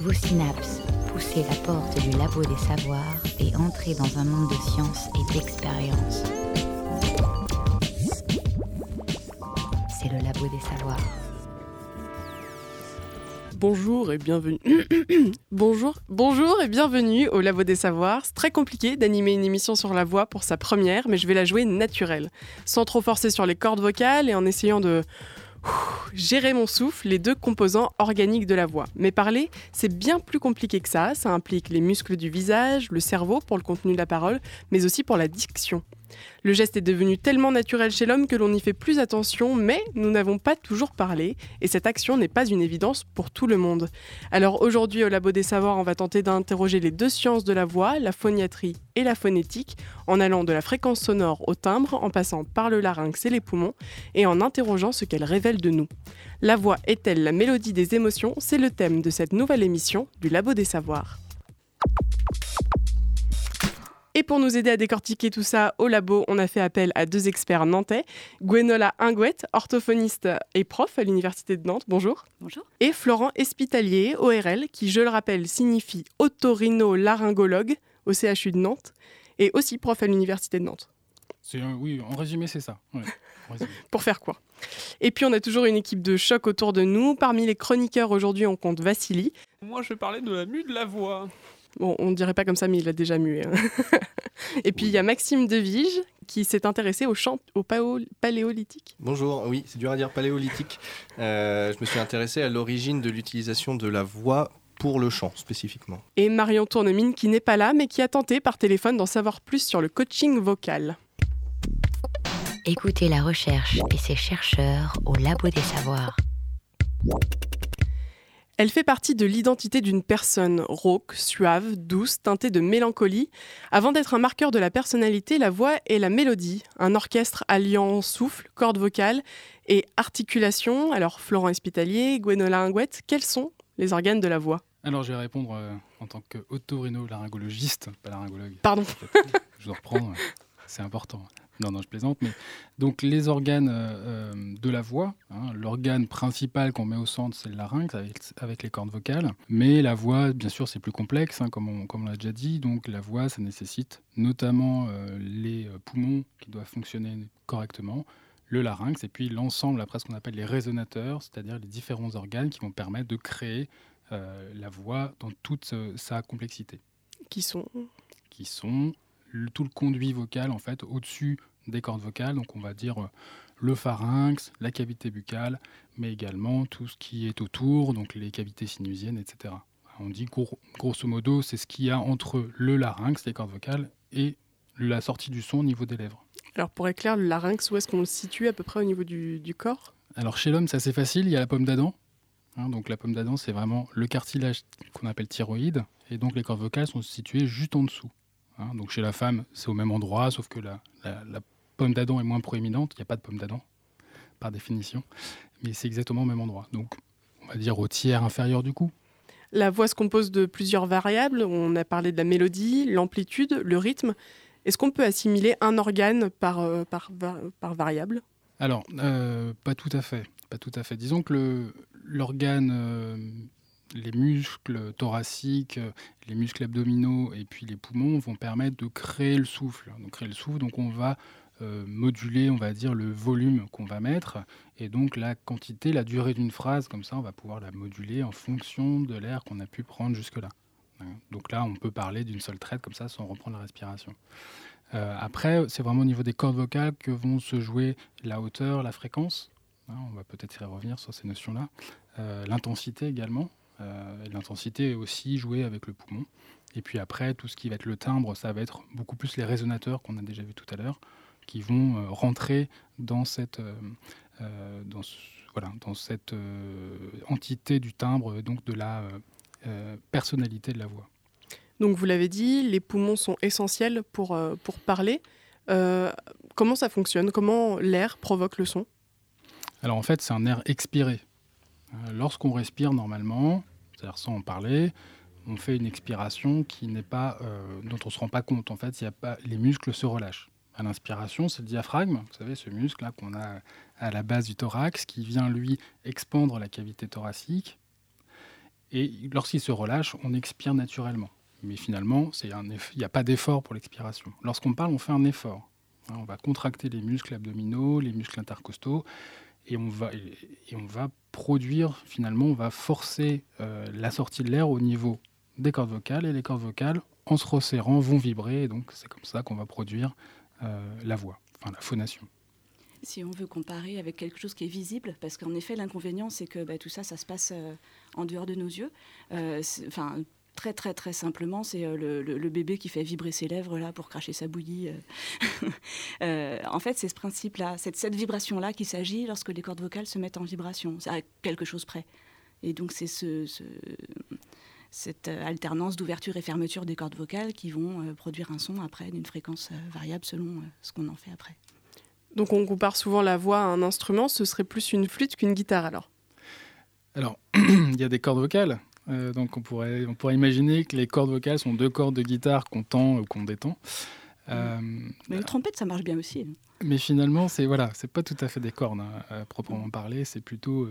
Vos synapses, poussez la porte du labo des savoirs et entrez dans un monde de science et d'expérience. C'est le labo des savoirs. Bonjour et bienvenue. bonjour, bonjour et bienvenue au Labo des Savoirs. C'est très compliqué d'animer une émission sur la voix pour sa première, mais je vais la jouer naturelle, sans trop forcer sur les cordes vocales et en essayant de gérer mon souffle, les deux composants organiques de la voix. Mais parler, c'est bien plus compliqué que ça. Ça implique les muscles du visage, le cerveau pour le contenu de la parole, mais aussi pour la diction. Le geste est devenu tellement naturel chez l'homme que l'on n'y fait plus attention, mais nous n'avons pas toujours parlé, et cette action n'est pas une évidence pour tout le monde. Alors aujourd'hui au Labo des Savoirs, on va tenter d'interroger les deux sciences de la voix, la phoniatrie et la phonétique, en allant de la fréquence sonore au timbre, en passant par le larynx et les poumons, et en interrogeant ce qu'elle révèle de nous. La voix est-elle la mélodie des émotions? C'est le thème de cette nouvelle émission du Labo des Savoirs. Et pour nous aider à décortiquer tout ça au labo, on a fait appel à deux experts nantais, Gwenola Ingouette, orthophoniste et prof à l'Université de Nantes, bonjour. Bonjour. Et Florent Espitalier, ORL, qui, je le rappelle, signifie otorino-laryngologue au CHU de Nantes, et aussi prof à l'Université de Nantes. oui, en résumé, c'est ça. pour faire quoi? Et puis on a toujours une équipe de choc autour de nous. Parmi les chroniqueurs aujourd'hui, on compte Vassili. Moi, je vais parler de la mue de la voix. Bon, on ne dirait pas comme ça, mais il a déjà mué. Hein. Et puis il y a Maxime Devige qui s'est intéressé au chant au paléolithique. Bonjour, oui, c'est dur à dire paléolithique. Euh, je me suis intéressé à l'origine de l'utilisation de la voix pour le chant spécifiquement. Et Marion Tournemine qui n'est pas là, mais qui a tenté par téléphone d'en savoir plus sur le coaching vocal. Écoutez la recherche et ses chercheurs au Labo des Savoirs. Elle fait partie de l'identité d'une personne rauque, suave, douce, teintée de mélancolie. Avant d'être un marqueur de la personnalité, la voix est la mélodie, un orchestre alliant souffle, cordes vocales et articulation. Alors Florent Espitalier, Gwenola Ingouette, quels sont les organes de la voix? Alors je vais répondre euh, en tant qu'autorino-laryngologiste, pas laryngologue. Pardon. je dois reprendre, c'est important. Non, non, je plaisante. Mais donc les organes euh, euh, de la voix, hein, l'organe principal qu'on met au centre, c'est le larynx avec, les cordes vocales. Mais la voix, bien sûr, c'est plus complexe, hein, comme on, l'a déjà dit. Donc la voix, ça nécessite notamment euh, les poumons qui doivent fonctionner correctement, le larynx et puis l'ensemble, après ce qu'on appelle les résonateurs, c'est-à-dire les différents organes qui vont permettre de créer la voix dans toute sa complexité. Qui sont Qui sont tout le conduit vocal en fait au-dessus des cordes vocales, donc on va dire euh, le pharynx, la cavité buccale, mais également tout ce qui est autour, donc les cavités sinusiennes, etc. On dit grosso modo, c'est ce qu'il y a entre le larynx, les cordes vocales, et la sortie du son au niveau des lèvres. Alors pour éclairer le larynx, où est-ce qu'on le situe à peu près au niveau du, corps? Alors chez l'homme, c'est assez facile, il y a la pomme d'Adam. Hein, donc la pomme d'Adam, c'est vraiment le cartilage qu'on appelle thyroïde, et donc les cordes vocales sont situées juste en dessous. Hein. donc chez la femme, c'est au même endroit, sauf que la, pomme d'Adam est moins proéminente. Il n'y a pas de pomme d'Adam, par définition. Mais c'est exactement au même endroit. Donc, on va dire au tiers inférieur du cou. La voix se compose de plusieurs variables. On a parlé de la mélodie, l'amplitude, le rythme. Est-ce qu'on peut assimiler un organe par, euh, par, par variable? Alors, euh, pas tout à fait. Pas tout à fait. Disons que l'organe euh, les muscles thoraciques, les muscles abdominaux et puis les poumons vont permettre de créer le souffle. Donc créer le souffle, donc on va euh, moduler, on va dire, le volume qu'on va mettre et donc la quantité, la durée d'une phrase, comme ça on va pouvoir la moduler en fonction de l'air qu'on a pu prendre jusque-là. Donc là, on peut parler d'une seule traite comme ça sans reprendre la respiration. Euh, après, c'est vraiment au niveau des cordes vocales que vont se jouer la hauteur, la fréquence. Hein, on va peut-être y revenir sur ces notions-là. Euh, l'intensité également. Euh, l'intensité est aussi jouée avec le poumon. Et puis après, tout ce qui va être le timbre, ça va être beaucoup plus les résonateurs qu'on a déjà vu tout à l'heure, qui vont euh, rentrer dans cette, euh, dans, voilà, dans cette entité du timbre, donc de la personnalité de la voix. Donc vous l'avez dit, les poumons sont essentiels pour, pour parler. comment ça fonctionne? Comment l'air provoque le son? Alors en fait, c'est un air expiré. Lorsqu'on respire normalement, c'est-à-dire sans en parler, on fait une expiration qui n'est pas, euh, dont on ne se rend pas compte. En fait, y a pas, les muscles se relâchent. À l'inspiration, c'est le diaphragme, vous savez, ce muscle-là qu'on a à la base du thorax, qui vient, lui, expandre la cavité thoracique. Et lorsqu'il se relâche, on expire naturellement. Mais finalement, il n'y a pas d'effort pour l'expiration. Lorsqu'on parle, on fait un effort. Hein, on va contracter les muscles abdominaux, les muscles intercostaux, et on va, et on va produire, finalement, on va forcer euh, la sortie de l'air au niveau des cordes vocales, et les cordes vocales, en se resserrant, vont vibrer, et donc c'est comme ça qu'on va produire euh, la voix, enfin la phonation si on veut comparer avec quelque chose qui est visible, parce qu'en effet, l'inconvénient, c'est que bah, tout ça, ça se passe euh, en dehors de nos yeux. Enfin, très très très simplement, c'est euh, le, bébé qui fait vibrer ses lèvres là pour cracher sa bouillie. Euh. Euh, en fait, c'est ce principe-là, cette, cette vibration-là qui s'agit lorsque les cordes vocales se mettent en vibration, c'est à quelque chose près. Et donc c'est ce, cette alternance d'ouverture et fermeture des cordes vocales qui vont produire un son après d'une fréquence variable selon ce qu'on en fait après. Donc on compare souvent la voix à un instrument, ce serait plus une flûte qu'une guitare alors? Alors, il y a des cordes vocales, euh, donc on pourrait, on pourrait imaginer que les cordes vocales sont deux cordes de guitare qu'on tend ou qu'on détend. Euh, mais une trompette, ça marche bien aussi. Hein. Mais finalement, c'est voilà, c'est pas tout à fait des cordes hein, à proprement parler. C'est plutôt,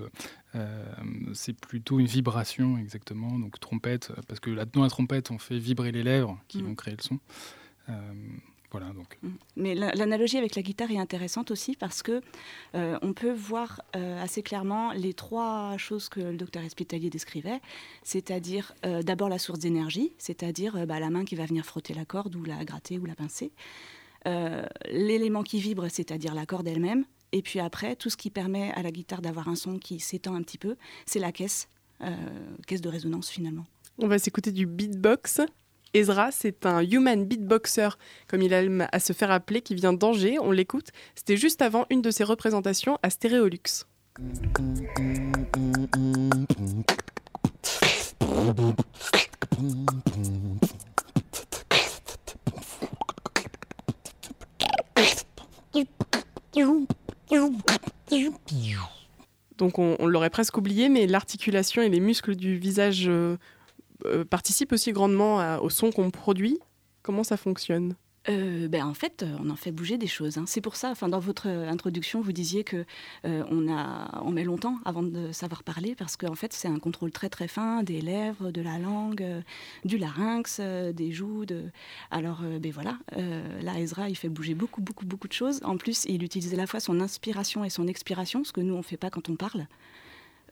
euh, c'est plutôt une vibration exactement. Donc trompette, parce que là-dedans la trompette, on fait vibrer les lèvres qui mm. vont créer le son. Donc. Mm. Mais l'analogie avec la guitare est intéressante aussi parce que euh, on peut voir euh, assez clairement les trois choses que le docteur Espitalier décrivait, c'est-à-dire euh, d'abord la source d'énergie, c'est-à-dire bah, la main qui va venir frotter la corde ou la gratter ou la pincer, l'élément qui vibre, c'est-à-dire la corde elle-même, et puis après tout ce qui permet à la guitare d'avoir un son qui s'étend un petit peu, c'est la caisse, caisse de résonance finalement. On va s'écouter du beatbox. Ezra, c'est un human beatboxer, comme il aime à se faire appeler, qui vient d'Angers. On l'écoute. C'était juste avant une de ses représentations à Stéréolux. Donc on, l'aurait presque oublié, mais l'articulation et les muscles du visage euh, participe aussi grandement au son qu'on produit. Comment ça fonctionne? Euh, ben en fait, on en fait bouger des choses. Hein. C'est pour ça, enfin, dans votre introduction, vous disiez que euh, on, a, on met longtemps avant de savoir parler parce qu'en fait, c'est un contrôle très très fin des lèvres, de la langue, du larynx, des joues. De... Alors, ben voilà, là, Ezra, il fait bouger beaucoup, beaucoup, beaucoup de choses. En plus, il utilise à la fois son inspiration et son expiration, ce que nous, on ne fait pas quand on parle.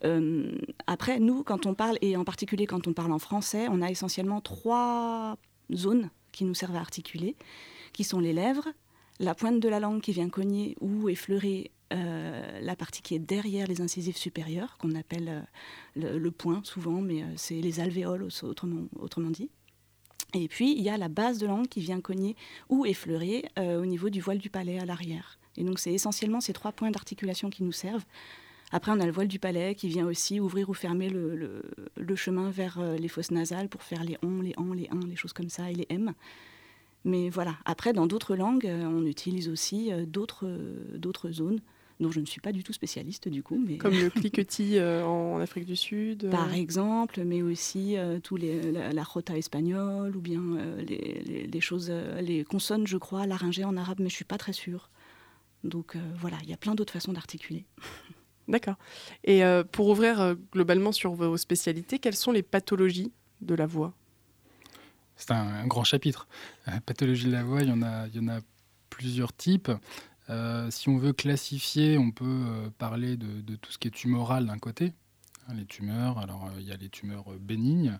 Euh, après, nous, quand on parle, et en particulier quand on parle en français, on a essentiellement trois zones qui nous servent à articuler, qui sont les lèvres, la pointe de la langue qui vient cogner ou effleurer euh, la partie qui est derrière les incisives supérieures, qu'on appelle euh, le, point souvent, mais c'est les alvéoles autrement, autrement, dit. Et puis, il y a la base de langue qui vient cogner ou effleurer au niveau du voile du palais à l'arrière. Et donc, c'est essentiellement ces trois points d'articulation qui nous servent après, on a le voile du palais qui vient aussi ouvrir ou fermer le, chemin vers euh, les fosses nasales pour faire les on, les en, les un, les choses comme ça et les m. Mais voilà, après, dans d'autres langues, euh, on utilise aussi euh, d'autres zones dont je ne suis pas du tout spécialiste du coup. Mais... Comme le cliquetis en Afrique du Sud Par exemple, mais aussi tous les, la, rota espagnole ou bien les, les, choses, les consonnes, je crois, laryngées en arabe, mais je ne suis pas très sûre. Donc voilà, il y a plein d'autres façons d'articuler. D'accord. Et euh, pour ouvrir euh, globalement sur vos spécialités, quelles sont les pathologies de la voix? C'est un, grand chapitre. Euh, pathologie de la voix, il y en a, plusieurs types. si on veut classifier, on peut parler de, tout ce qui est tumoral d'un côté, hein, les tumeurs. Alors il y a les tumeurs bénignes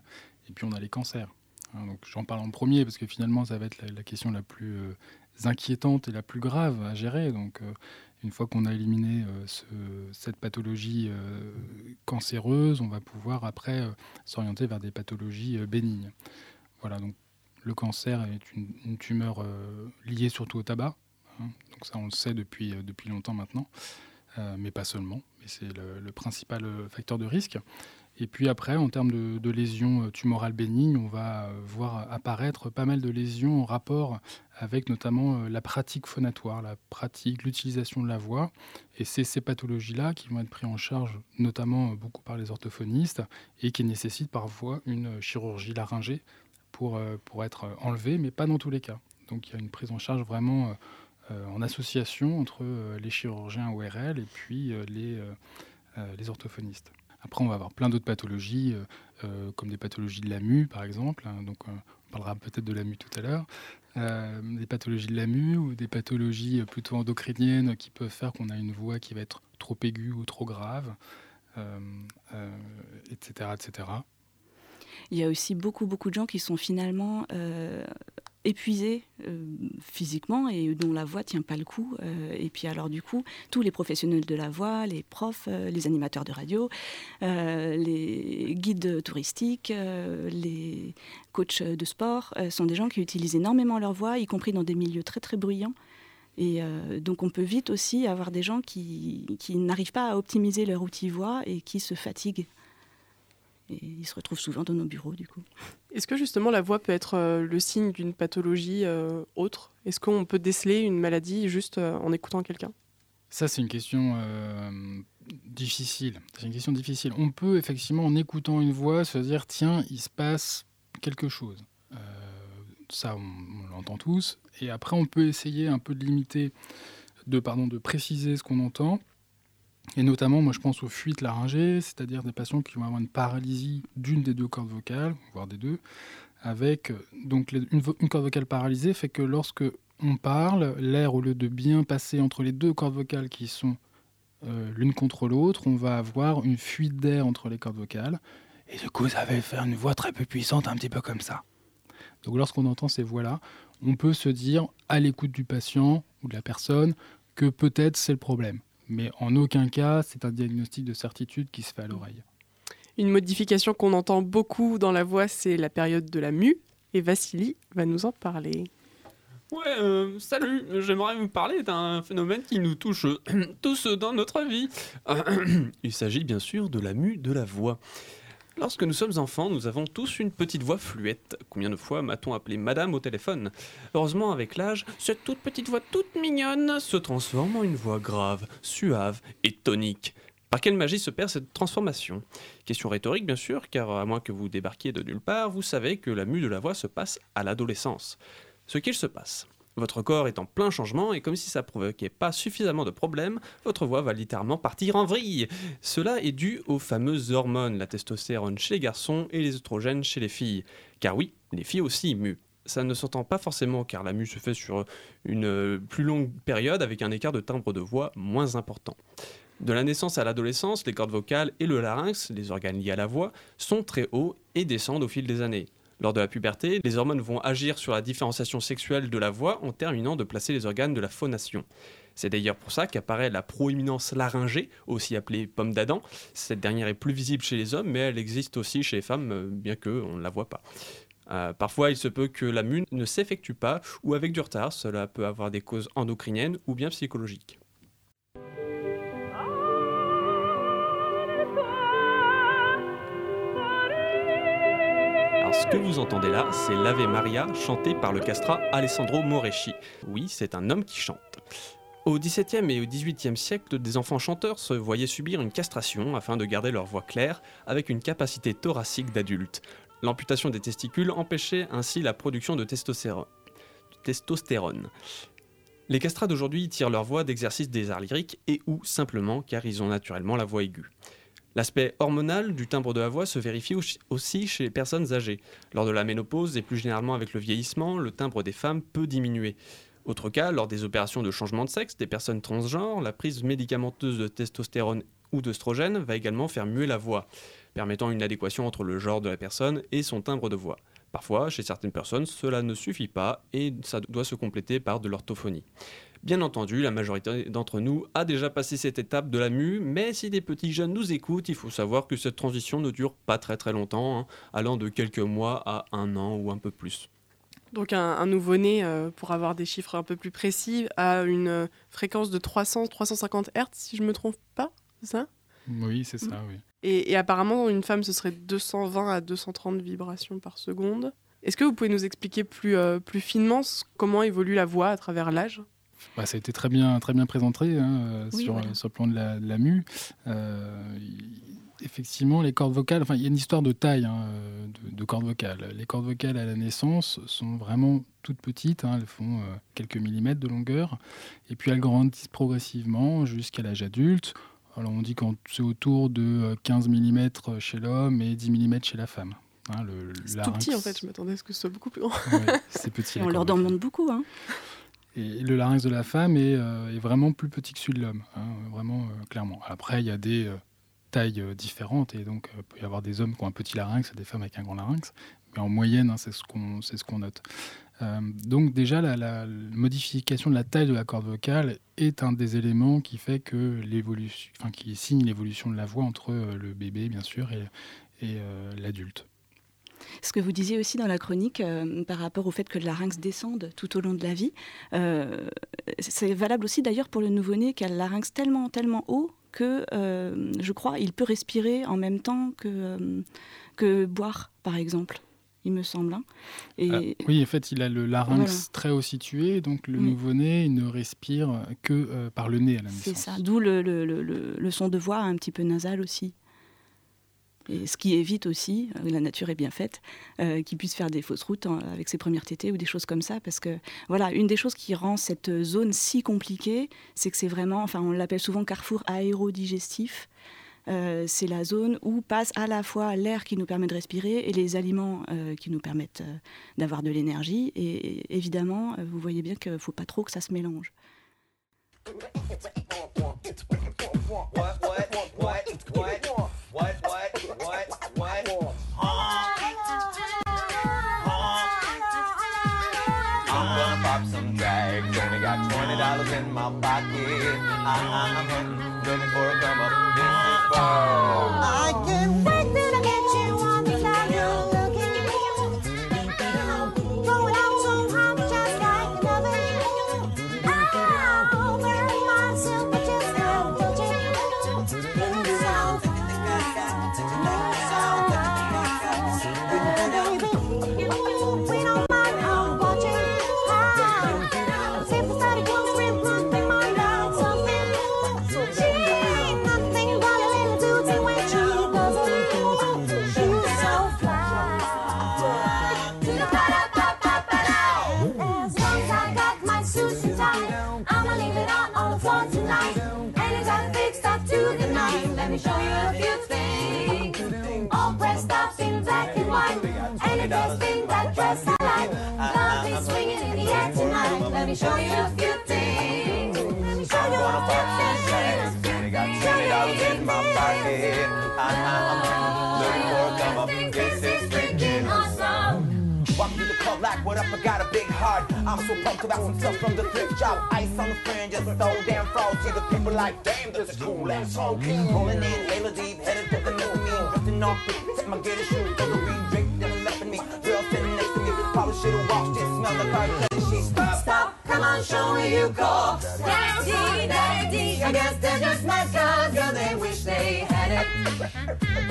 et puis on a les cancers. Hein, donc j'en parle en premier parce que finalement ça va être la, la question la plus inquiétante et la plus grave à gérer. Donc une fois qu'on a éliminé euh, cette pathologie euh, cancéreuse, on va pouvoir après euh, s'orienter vers des pathologies bénignes. Voilà, donc le cancer est une, tumeur liée surtout au tabac. Hein. donc ça, on le sait depuis, depuis longtemps maintenant, mais pas seulement. Mais c'est le, principal facteur de risque. Et puis après, en termes de, lésions euh, tumorales bénignes, on va euh, voir apparaître pas mal de lésions en rapport avec notamment euh, la pratique phonatoire, la pratique, l'utilisation de la voix. Et c'est ces pathologies-là qui vont être prises en charge notamment beaucoup par les orthophonistes et qui nécessitent parfois une chirurgie laryngée pour, pour être enlevées, mais pas dans tous les cas. Donc il y a une prise en charge vraiment en association entre les chirurgiens ORL et puis les, les orthophonistes. Après, on va avoir plein d'autres pathologies, comme des pathologies de la mue, par exemple. Hein. donc, on parlera peut-être de la mue tout à l'heure. des pathologies de la mue ou des pathologies plutôt endocriniennes qui peuvent faire qu'on a une voix qui va être trop aiguë ou trop grave, etc., etc. Il y a aussi beaucoup, beaucoup de gens qui sont finalement épuisés euh, physiquement et dont la voix tient pas le coup. Euh, et puis alors du coup, tous les professionnels de la voix, les profs, euh, les animateurs de radio, les guides touristiques, les coachs de sport sont des gens qui utilisent énormément leur voix, y compris dans des milieux très très bruyants. Et donc on peut vite aussi avoir des gens qui, qui n'arrivent pas à optimiser leur outil voix et qui se fatiguent. Et ils se retrouvent souvent dans nos bureaux, du coup. Est-ce que justement la voix peut être euh, le signe d'une pathologie euh, autre? Est-ce qu'on peut déceler une maladie juste euh, en écoutant quelqu'un? Ça, c'est une question difficile. C'est une question difficile. On peut effectivement, en écoutant une voix, se dire tiens, il se passe quelque chose. ça, on, on l'entend tous. Et après, on peut essayer un peu de limiter, de, pardon, de préciser ce qu'on entend et notamment, moi, je pense aux fuites laryngées, c'est-à-dire des patients qui vont avoir une paralysie d'une des deux cordes vocales, voire des deux, avec donc une, corde vocale paralysée fait que lorsque on parle, l'air, au lieu de bien passer entre les deux cordes vocales qui sont euh, l'une contre l'autre, on va avoir une fuite d'air entre les cordes vocales. Et du coup, ça va faire une voix très peu puissante, un petit peu comme ça. Donc lorsqu'on entend ces voix-là, on peut se dire, à l'écoute du patient ou de la personne, que peut-être c'est le problème mais en aucun cas, c'est un diagnostic de certitude qui se fait à l'oreille. Une modification qu'on entend beaucoup dans la voix, c'est la période de la mue, et Vassili va nous en parler. Ouais, euh, salut, j'aimerais vous parler d'un phénomène qui nous touche tous dans notre vie. Il s'agit bien sûr de la mue de la voix. Lorsque nous sommes enfants, nous avons tous une petite voix fluette. Combien de fois m'a-t-on appelé madame au téléphone? Heureusement, avec l'âge, cette toute petite voix toute mignonne se transforme en une voix grave, suave et tonique. Par quelle magie se perd cette transformation? Question rhétorique bien sûr, car à moins que vous débarquiez de nulle part, vous savez que la mue de la voix se passe à l'adolescence. Ce qu'il se passe. Votre corps est en plein changement et comme si ça provoquait pas suffisamment de problèmes, votre voix va littéralement partir en vrille. Cela est dû aux fameuses hormones, la testostérone chez les garçons et les oestrogènes chez les filles. Car oui, les filles aussi muent. Ça ne s'entend pas forcément car la mue se fait sur une plus longue période avec un écart de timbre de voix moins important. De la naissance à l'adolescence, les cordes vocales et le larynx, les organes liés à la voix, sont très hauts et descendent au fil des années. Lors de la puberté, les hormones vont agir sur la différenciation sexuelle de la voix en terminant de placer les organes de la phonation. C'est d'ailleurs pour ça qu'apparaît la proéminence laryngée, aussi appelée pomme d'Adam. Cette dernière est plus visible chez les hommes, mais elle existe aussi chez les femmes, euh, bien qu'on ne la voit pas. Euh, parfois, il se peut que la mue ne s'effectue pas ou avec du retard. Cela peut avoir des causes endocriniennes ou bien psychologiques. Ce que vous entendez là, c'est l'Ave Maria chanté par le castrat Alessandro Moreschi. Oui, c'est un homme qui chante. Au XVIIe et au XVIIIe siècle, des enfants chanteurs se voyaient subir une castration afin de garder leur voix claire avec une capacité thoracique d'adulte. L'amputation des testicules empêchait ainsi la production de testostérone. Les castrats d'aujourd'hui tirent leur voix d'exercice des arts lyriques et ou simplement car ils ont naturellement la voix aiguë. L'aspect hormonal du timbre de la voix se vérifie aussi chez les personnes âgées. Lors de la ménopause et plus généralement avec le vieillissement, le timbre des femmes peut diminuer. Autre cas, lors des opérations de changement de sexe des personnes transgenres, la prise médicamenteuse de testostérone ou d'œstrogène va également faire muer la voix, permettant une adéquation entre le genre de la personne et son timbre de voix. Parfois, chez certaines personnes, cela ne suffit pas et ça doit se compléter par de l'orthophonie. Bien entendu, la majorité d'entre nous a déjà passé cette étape de la mue, mais si des petits jeunes nous écoutent, il faut savoir que cette transition ne dure pas très très longtemps, hein, allant de quelques mois à un an ou un peu plus. Donc un, nouveau-né, euh, pour avoir des chiffres un peu plus précis, a une euh, fréquence de 300-350 Hz, si je ne me trompe pas, c'est ça? Oui, c'est ça, oui. Et, et, apparemment, une femme, ce serait 220 à 230 vibrations par seconde. Est-ce que vous pouvez nous expliquer plus, euh, plus finement comment évolue la voix à travers l'âge? Bah, ça a été très bien, très bien présenté hein, euh, sur, le plan de la, mue. Euh, effectivement, les cordes vocales, enfin, il y a une histoire de taille hein, de, cordes vocales. Les cordes vocales à la naissance sont vraiment toutes petites, hein, elles font euh, quelques millimètres de longueur, et puis elles grandissent progressivement jusqu'à l'âge adulte. Alors on dit que c'est autour de 15 mm chez l'homme et 10 mm chez la femme. Hein, c'est tout petit en fait, je m'attendais à ce que ce soit beaucoup plus grand. c'est petit. on leur demande beaucoup. Hein. Et le larynx de la femme est, euh, est vraiment plus petit que celui de l'homme, hein, vraiment euh, clairement. Après, il y a des euh, tailles différentes et donc il peut y avoir des hommes qui ont un petit larynx et des femmes avec un grand larynx, mais en moyenne, c'est ce qu'on ce qu'on note. Donc déjà, la, modification de la taille de la corde vocale est un des éléments qui fait que l'évolution, enfin qui signe l'évolution de la voix entre le bébé bien sûr et, et l'adulte. Ce que vous disiez aussi dans la chronique euh, par rapport au fait que le larynx descende tout au long de la vie, euh, c'est valable aussi d'ailleurs pour le nouveau-né qui a le larynx tellement, tellement haut que, euh, je crois, il peut respirer en même temps que boire, par exemple il me semble. Hein. Et... oui, en fait, il a le larynx très haut situé, donc le nouveau-né ne respire que par le nez à la naissance. C'est ça, d'où le, le, le, le, son de voix un petit peu nasal aussi ce qui évite aussi, euh, la nature est bien faite, euh, qu'il puisse faire des fausses routes avec ses premières tétées ou des choses comme ça. Parce que, voilà, une des choses qui rend cette zone si compliquée, c'est que c'est vraiment, enfin, on l'appelle souvent carrefour aérodigestif. Euh, c'est la zone où passe à la fois l'air qui nous permet de respirer et les aliments qui nous permettent d'avoir de l'énergie. Et, évidemment, vous voyez bien qu'il ne faut pas trop que ça se mélange. Dollars in my pocket. I, I'm looking for a come up. This is for. I can't me show you a few things. Show you a few things. Got twenty dollars in my pocket. I'm looking for a come up. This is freaking awesome. Walk through the club like, what up? I got a big heart. I'm so pumped about some stuff from the thrift shop. Ice on the fringe, just so damn frosty. The people like, damn, this is cool and so clean. Rolling in, Layla deep, headed to the mezzanine. Drifting off, set my gator shoes, read, draped and left me. Girl sitting next to me, probably should've walked, just smell the car, stop. Come on, show me you go. Daddy, daddy, I guess they're just my cause, girl, they wish they had it.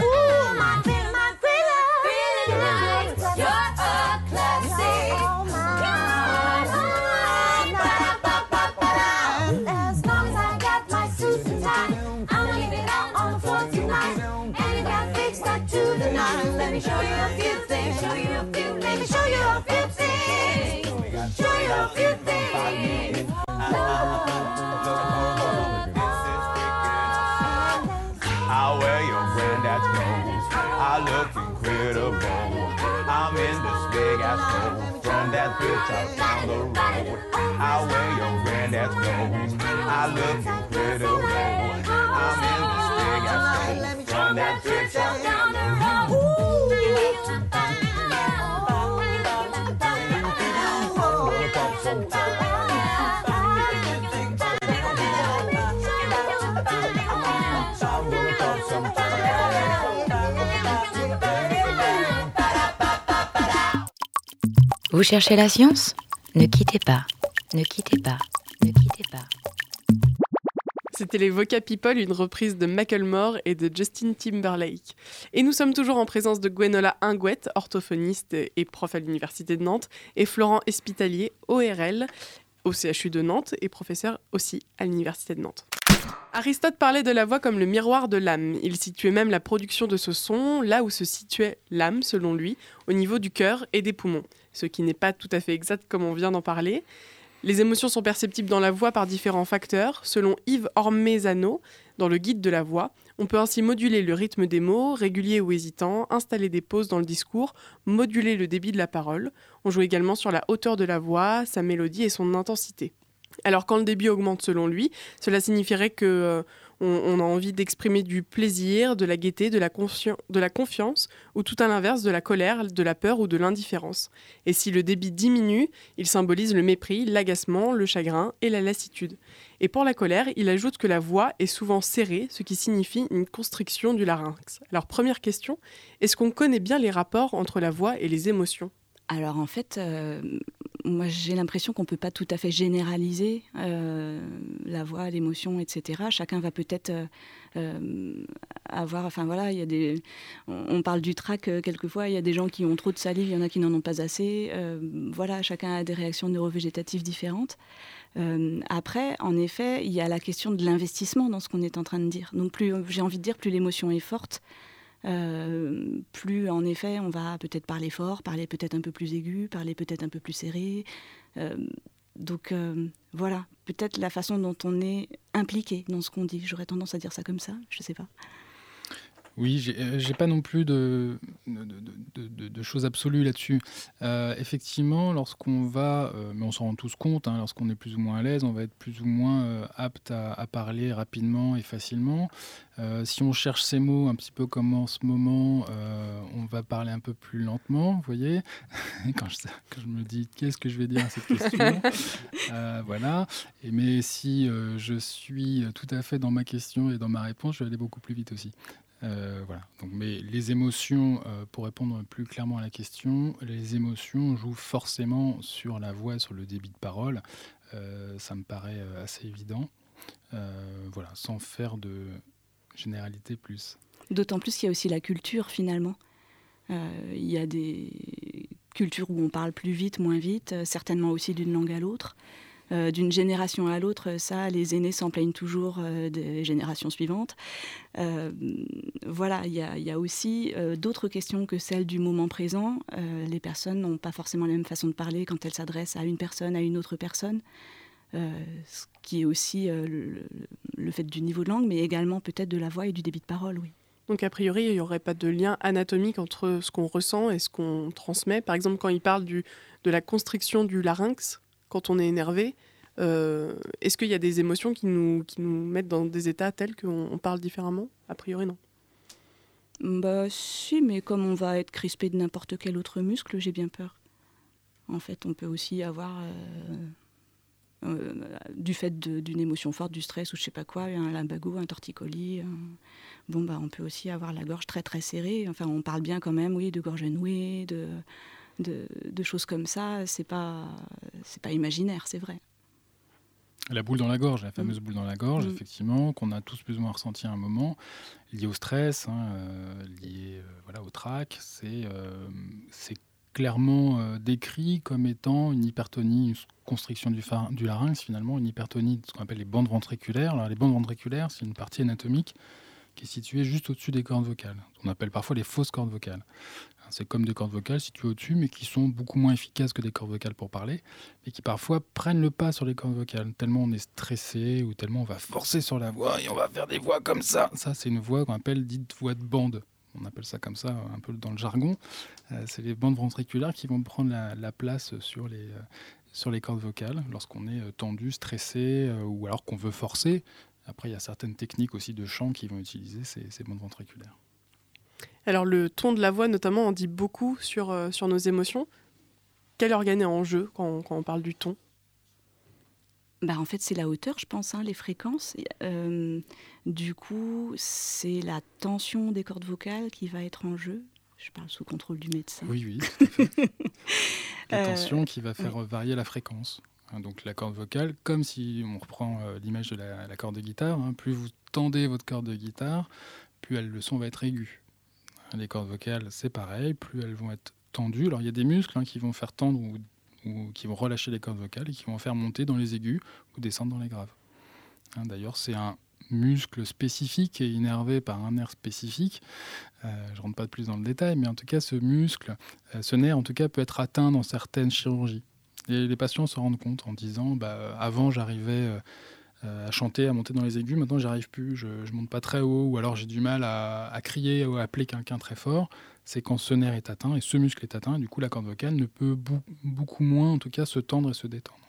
Ooh, my feeling, my feeling, feeling like you're bitch out down the road. I wear your granddad's clothes. I look incredible. I'm in this big ass coat from that bitch out down the road. Vous cherchez la science Ne quittez pas, ne quittez pas, ne quittez pas. C'était les Voca une reprise de Macklemore et de Justin Timberlake. Et nous sommes toujours en présence de Gwenola Ingouette, orthophoniste et prof à l'Université de Nantes, et Florent Espitalier, ORL, au CHU de Nantes, et professeur aussi à l'Université de Nantes. Aristote parlait de la voix comme le miroir de l'âme. Il situait même la production de ce son là où se situait l'âme, selon lui, au niveau du cœur et des poumons. Ce qui n'est pas tout à fait exact comme on vient d'en parler. Les émotions sont perceptibles dans la voix par différents facteurs. Selon Yves Ormezano, dans le guide de la voix, on peut ainsi moduler le rythme des mots, régulier ou hésitant, installer des pauses dans le discours, moduler le débit de la parole. On joue également sur la hauteur de la voix, sa mélodie et son intensité. Alors quand le débit augmente selon lui, cela signifierait que euh, on, a envie d'exprimer du plaisir, de la gaieté, de la, de la confiance, ou tout à l'inverse, de la colère, de la peur ou de l'indifférence. Et si le débit diminue, il symbolise le mépris, l'agacement, le chagrin et la lassitude. Et pour la colère, il ajoute que la voix est souvent serrée, ce qui signifie une constriction du larynx. Alors première question, est-ce qu'on connaît bien les rapports entre la voix et les émotions? Alors en fait, euh, moi j'ai l'impression qu'on ne peut pas tout à fait généraliser euh, la voix, l'émotion, etc. Chacun va peut-être euh, avoir, enfin voilà, il y a des, on, parle du trac quelquefois, il y a des gens qui ont trop de salive, il y en a qui n'en ont pas assez. voilà, chacun a des réactions neurovégétatives différentes. après, en effet, il y a la question de l'investissement dans ce qu'on est en train de dire. Donc plus, j'ai envie de dire, plus l'émotion est forte, euh, plus en effet on va peut-être parler fort, parler peut-être un peu plus aigu, parler peut-être un peu plus serré. Euh, donc euh, voilà, peut-être la façon dont on est impliqué dans ce qu'on dit. J'aurais tendance à dire ça comme ça, je ne sais pas. Oui, j'ai euh, pas non plus de, de, choses absolues là-dessus. Euh, effectivement, lorsqu'on va, euh, mais on s'en rend tous compte, hein, lorsqu'on est plus ou moins à l'aise, on va être plus ou moins apte à, parler rapidement et facilement. si on cherche ces mots un petit peu comme en ce moment, on va parler un peu plus lentement, vous voyez. quand, je, quand, je, me dis qu'est-ce que je vais dire à cette question, voilà. Et, mais si je suis tout à fait dans ma question et dans ma réponse, je vais aller beaucoup plus vite aussi. Euh, voilà. Donc, mais les émotions, euh, pour répondre plus clairement à la question, les émotions jouent forcément sur la voix, sur le débit de parole. Euh, ça me paraît assez évident. voilà, sans faire de généralité plus. D'autant plus qu'il y a aussi la culture finalement. Il y a des cultures où on parle plus vite, moins vite, certainement aussi d'une langue à l'autre. Euh, d'une génération à l'autre, ça, les aînés s'en plaignent toujours euh, des générations suivantes. Euh, voilà, il y, a aussi d'autres questions que celles du moment présent. les personnes n'ont pas forcément la même façon de parler quand elles s'adressent à une personne, à une autre personne. ce qui est aussi le, fait du niveau de langue, mais également peut-être de la voix et du débit de parole, oui. Donc a priori, il n'y aurait pas de lien anatomique entre ce qu'on ressent et ce qu'on transmet. Par exemple, quand il parle de la constriction du larynx, quand on est énervé, euh, est-ce qu'il y a des émotions qui nous, qui nous mettent dans des états tels qu'on parle différemment? A priori, non. Bah si, mais comme on va être crispé de n'importe quel autre muscle, j'ai bien peur. En fait, on peut aussi avoir, euh, euh, du fait d'une émotion forte, du stress ou je sais pas quoi, un lumbago, un torticolis. Bon, bah, on peut aussi avoir la gorge très très serrée. Enfin, on parle bien quand même, oui, de gorge nouée, de de, choses comme ça, c'est pas, c'est pas imaginaire, c'est vrai. La boule dans la gorge, la fameuse mm. boule dans la gorge, mm. effectivement, qu'on a tous plus ou moins ressenti à un moment, lié au stress, hein, euh, lié euh, voilà, au trac, c'est euh, clairement décrit comme étant une hypertonie, une constriction du, du larynx finalement, une hypertonie de ce qu'on appelle les bandes ventriculaires. Alors les bandes ventriculaires, c'est une partie anatomique qui est située juste au-dessus des cordes vocales. On appelle parfois les fausses cordes vocales. C'est comme des cordes vocales situées au-dessus, mais qui sont beaucoup moins efficaces que des cordes vocales pour parler, et qui parfois prennent le pas sur les cordes vocales, tellement on est stressé ou tellement on va forcer sur la voix et on va faire des voix comme ça. Ça, c'est une voix qu'on appelle dite voix de bande. On appelle ça comme ça, un peu dans le jargon. Euh, c'est les bandes ventriculaires qui vont prendre la, place sur les, euh, sur les cordes vocales lorsqu'on est euh, tendu, stressé ou alors qu'on veut forcer. Après, il y a certaines techniques aussi de chant qui vont utiliser ces bandes ventriculaires. Alors le ton de la voix notamment en dit beaucoup sur, euh, sur nos émotions. Quel organe est en jeu quand, on parle du ton? Bah, en fait, c'est la hauteur, je pense, hein, les fréquences. Euh, du coup, c'est la tension des cordes vocales qui va être en jeu. Je parle sous contrôle du médecin. Oui, oui, tout à fait. la tension qui va faire varier la fréquence. Hein, donc la corde vocale, comme si on reprend euh, l'image de la, corde de guitare, hein, plus vous tendez votre corde de guitare, plus elle, le son va être aigu. Les cordes vocales, c'est pareil, plus elles vont être tendues. Alors il y a des muscles hein, qui vont faire tendre ou, qui vont relâcher les cordes vocales et qui vont faire monter dans les aigus ou descendre dans les graves. Hein, d'ailleurs, c'est un muscle spécifique et innervé par un nerf spécifique. Euh, je rentre pas plus dans le détail, mais en tout cas, ce muscle, euh, ce nerf, en tout cas, peut être atteint dans certaines chirurgies. Et les patients se rendent compte en disant bah, avant j'arrivais à chanter, à monter dans les aigus, maintenant j'arrive plus, je, ne monte pas très haut, ou alors j'ai du mal à, à, crier ou à appeler quelqu'un très fort. C'est quand ce nerf est atteint et ce muscle est atteint, et du coup la corde vocale ne peut beaucoup moins en tout cas se tendre et se détendre.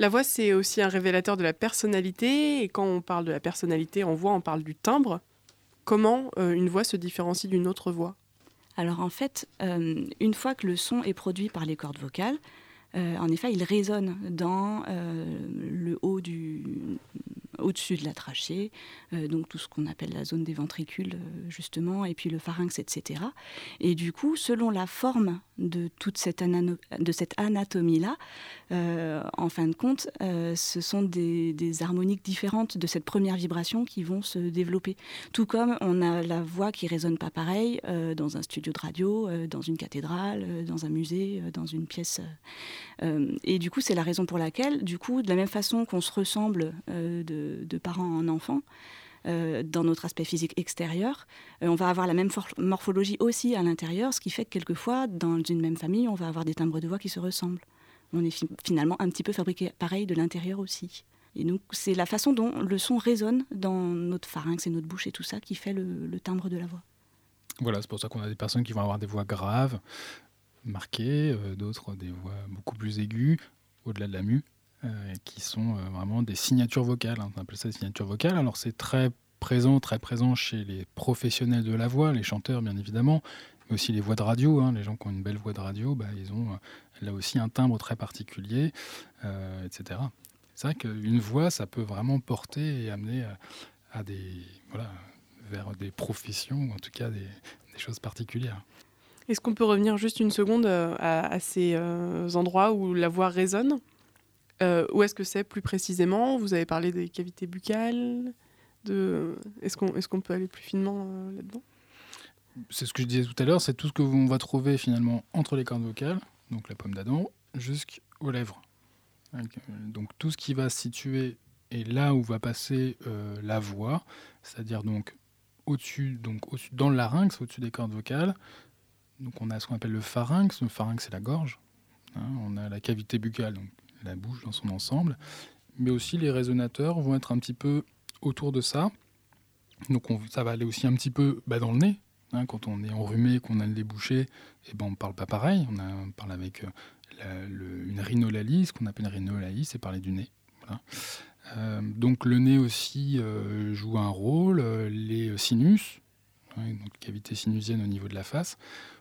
La voix, c'est aussi un révélateur de la personnalité. Et quand on parle de la personnalité en voix, on parle du timbre. Comment euh, une voix se différencie d'une autre voix? Alors en fait, euh, une fois que le son est produit par les cordes vocales, euh, en effet, il résonne dans le haut du, au-dessus de la trachée, euh, donc tout ce qu'on appelle la zone des ventricules euh, justement, et puis le pharynx, etc. Et du coup, selon la forme de toute cette, de cette anatomie-là, euh, en fin de compte, ce sont des, harmoniques différentes de cette première vibration qui vont se développer. Tout comme on a la voix qui résonne pas pareil dans un studio de radio, dans une cathédrale, dans un musée, dans une pièce. et du coup, c'est la raison pour laquelle, du coup, de la même façon qu'on se ressemble de de, parents en enfants, euh, dans notre aspect physique extérieur. Euh, on va avoir la même morphologie aussi à l'intérieur, ce qui fait que quelquefois, dans une même famille, on va avoir des timbres de voix qui se ressemblent. On est finalement un petit peu fabriqué pareil de l'intérieur aussi. Et donc, c'est la façon dont le son résonne dans notre pharynx et notre bouche et tout ça qui fait le, timbre de la voix. Voilà, c'est pour ça qu'on a des personnes qui vont avoir des voix graves, marquées, euh, d'autres des voix beaucoup plus aiguës, au-delà de la mue. Euh, qui sont euh, vraiment des signatures vocales. Hein. On appelle ça des signatures vocales. Alors c'est très présent, très présent chez les professionnels de la voix, les chanteurs bien évidemment, mais aussi les voix de radio. Hein. Les gens qui ont une belle voix de radio, bah, ils ont euh, là aussi un timbre très particulier, etc. C'est vrai qu'une voix, ça peut vraiment porter et amener vers des professions, ou en tout cas des, choses particulières. Est-ce qu'on peut revenir juste une seconde à, ces endroits où la voix résonne? Euh, où est-ce que c'est plus précisément? Vous avez parlé des cavités buccales. Est-ce qu'on peut aller plus finement euh, là-dedans? C'est ce que je disais tout à l'heure, c'est tout ce que on va trouver finalement entre les cordes vocales, donc la pomme d'Adam, jusqu'aux lèvres. Donc tout ce qui va se situer et là où va passer euh, la voix, c'est-à-dire donc au-dessus, donc au dans le larynx, au-dessus des cordes vocales. Donc on a ce qu'on appelle le pharynx. Le pharynx c'est la gorge. Hein. on a la cavité buccale, la bouche dans son ensemble. Mais aussi les résonateurs vont être un petit peu autour de ça. Donc ça va aller aussi un petit peu bah, dans le nez. Hein. quand on est enrhumé, qu'on a le nez bouché, et eh ben on ne parle pas pareil. On, parle avec euh, une rhinolalie, ce qu'on appelle rhinolalie, c'est parler du nez. Euh, donc le nez aussi euh, joue un rôle, les sinus, hein, cavité sinusienne au niveau de la face.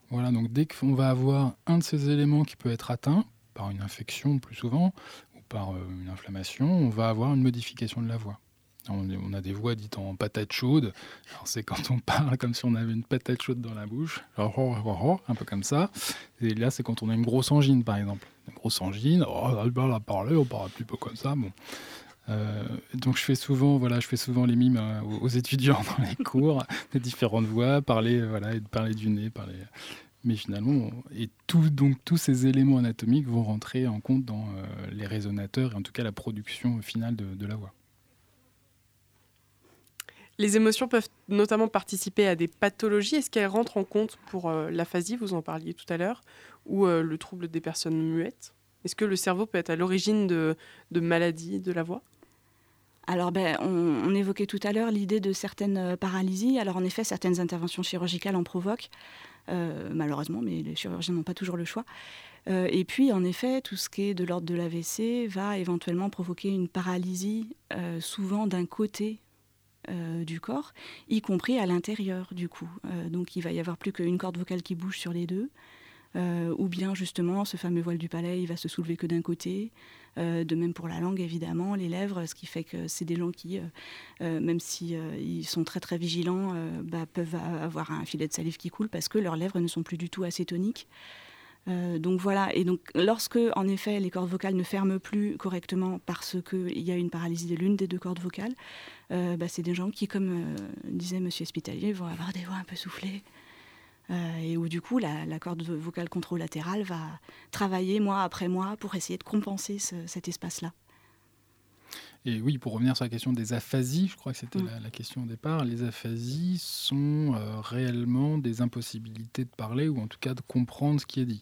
Voilà, donc dès qu'on va avoir un de ces éléments qui peut être atteint, par une infection plus souvent ou par euh, une inflammation, on va avoir une modification de la voix. On, a des voix dites en patate chaude. C'est quand on parle comme si on avait une patate chaude dans la bouche, un peu comme ça. Et là, c'est quand on a une grosse angine, par exemple. Une grosse angine, oh, on a parler, on parle un peu comme ça. Bon. Euh, donc je fais souvent, voilà, je fais souvent les mimes euh, aux étudiants dans les cours, des différentes voix, parler, voilà, parler du nez, parler mais finalement, et tout, donc, tous ces éléments anatomiques vont rentrer en compte dans euh, les résonateurs et en tout cas la production finale de, la voix. Les émotions peuvent notamment participer à des pathologies. Est-ce qu'elles rentrent en compte pour euh, l'aphasie, vous en parliez tout à l'heure, ou euh, le trouble des personnes muettes? Est-ce que le cerveau peut être à l'origine de, maladies de la voix? Alors, ben, on, évoquait tout à l'heure l'idée de certaines paralysies. Alors, en effet, certaines interventions chirurgicales en provoquent. Euh, malheureusement, mais les chirurgiens n'ont pas toujours le choix. Euh, et puis, en effet, tout ce qui est de l'ordre de l'AVC va éventuellement provoquer une paralysie, euh, souvent d'un côté du corps, y compris à l'intérieur du coup. donc il va y avoir plus qu'une corde vocale qui bouge sur les deux. ou bien justement ce fameux voile du palais il va se soulever que d'un côté. De même pour la langue évidemment, les lèvres, ce qui fait que c'est des gens qui, même si ils sont très très vigilants, bah, peuvent avoir un filet de salive qui coule parce que leurs lèvres ne sont plus du tout acétoniques. Euh, donc voilà, et donc lorsque en effet les cordes vocales ne ferment plus correctement parce qu'il y a une paralysie de l'une des deux cordes vocales, euh, bah, c'est des gens qui, comme euh, disait Monsieur Hospitalier, vont avoir des voix un peu soufflées. Et où du coup la, corde vocale contralatérale va travailler mois après mois pour essayer de compenser cet espace-là. Et oui, pour revenir sur la question des aphasies, je crois que c'était Mm. la, la question au départ, les aphasies sont euh, réellement des impossibilités de parler ou en tout cas de comprendre ce qui est dit.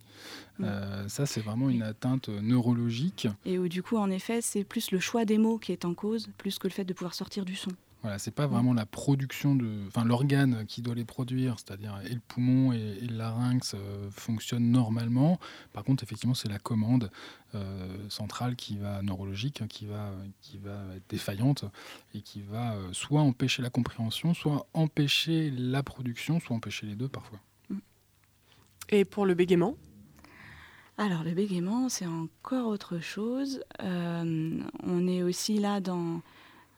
Mm. Euh, ça, c'est vraiment une atteinte neurologique. Et où du coup, en effet, c'est plus le choix des mots qui est en cause, plus que le fait de pouvoir sortir du son. Voilà, c'est pas vraiment la production de, enfin l'organe qui doit les produire, c'est-à-dire et le poumon et, et le larynx euh, fonctionnent normalement. Par contre, effectivement, c'est la commande euh, centrale qui va neurologique, hein, qui va qui va être défaillante et qui va euh, soit empêcher la compréhension, soit empêcher la production, soit empêcher les deux parfois. Et pour le bégaiement? Alors, le bégaiement, c'est encore autre chose. Euh, on est aussi là dans,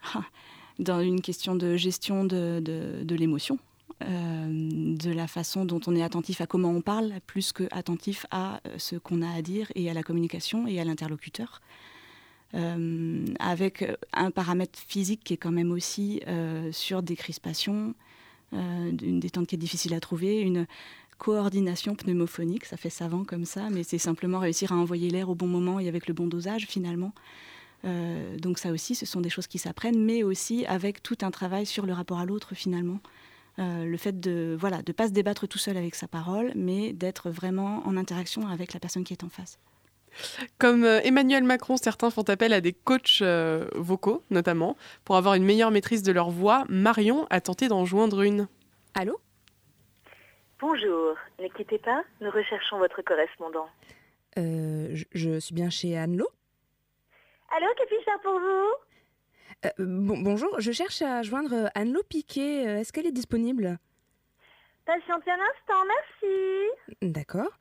dans une question de gestion de, de- l'émotion, euh, de la façon dont on est attentif à comment on parle, plus que attentif à euh, ce qu'on a à dire et à la communication et à l'interlocuteur. Euh, avec un paramètre physique qui est quand même aussi sur des crispations, une détente qui est difficile à trouver, une coordination pneumophonique, ça fait savant comme ça, mais c'est simplement réussir à envoyer l'air au bon moment et avec le bon dosage finalement. Euh, donc ça aussi, ce sont des choses qui s'apprennent, mais aussi avec tout un travail sur le rapport à l'autre finalement. Euh, le fait de voilà de pas se débattre tout seul avec sa parole, mais d'être vraiment en interaction avec la personne qui est en face. Comme euh, Emmanuel Macron, certains font appel à des coachs euh, vocaux, notamment, pour avoir une meilleure maîtrise de leur voix. Marion a tenté d'en joindre une. Allô? Bonjour, ne quittez pas, nous recherchons votre correspondant. Euh, je, je suis bien chez Anne-Lo? Allô, que puis-je faire pour vous Euh, bon, bonjour, je cherche à joindre euh, Anne-Lo Piquet. Euh, Est-ce qu'elle est disponible? Patientez un instant, merci. D'accord.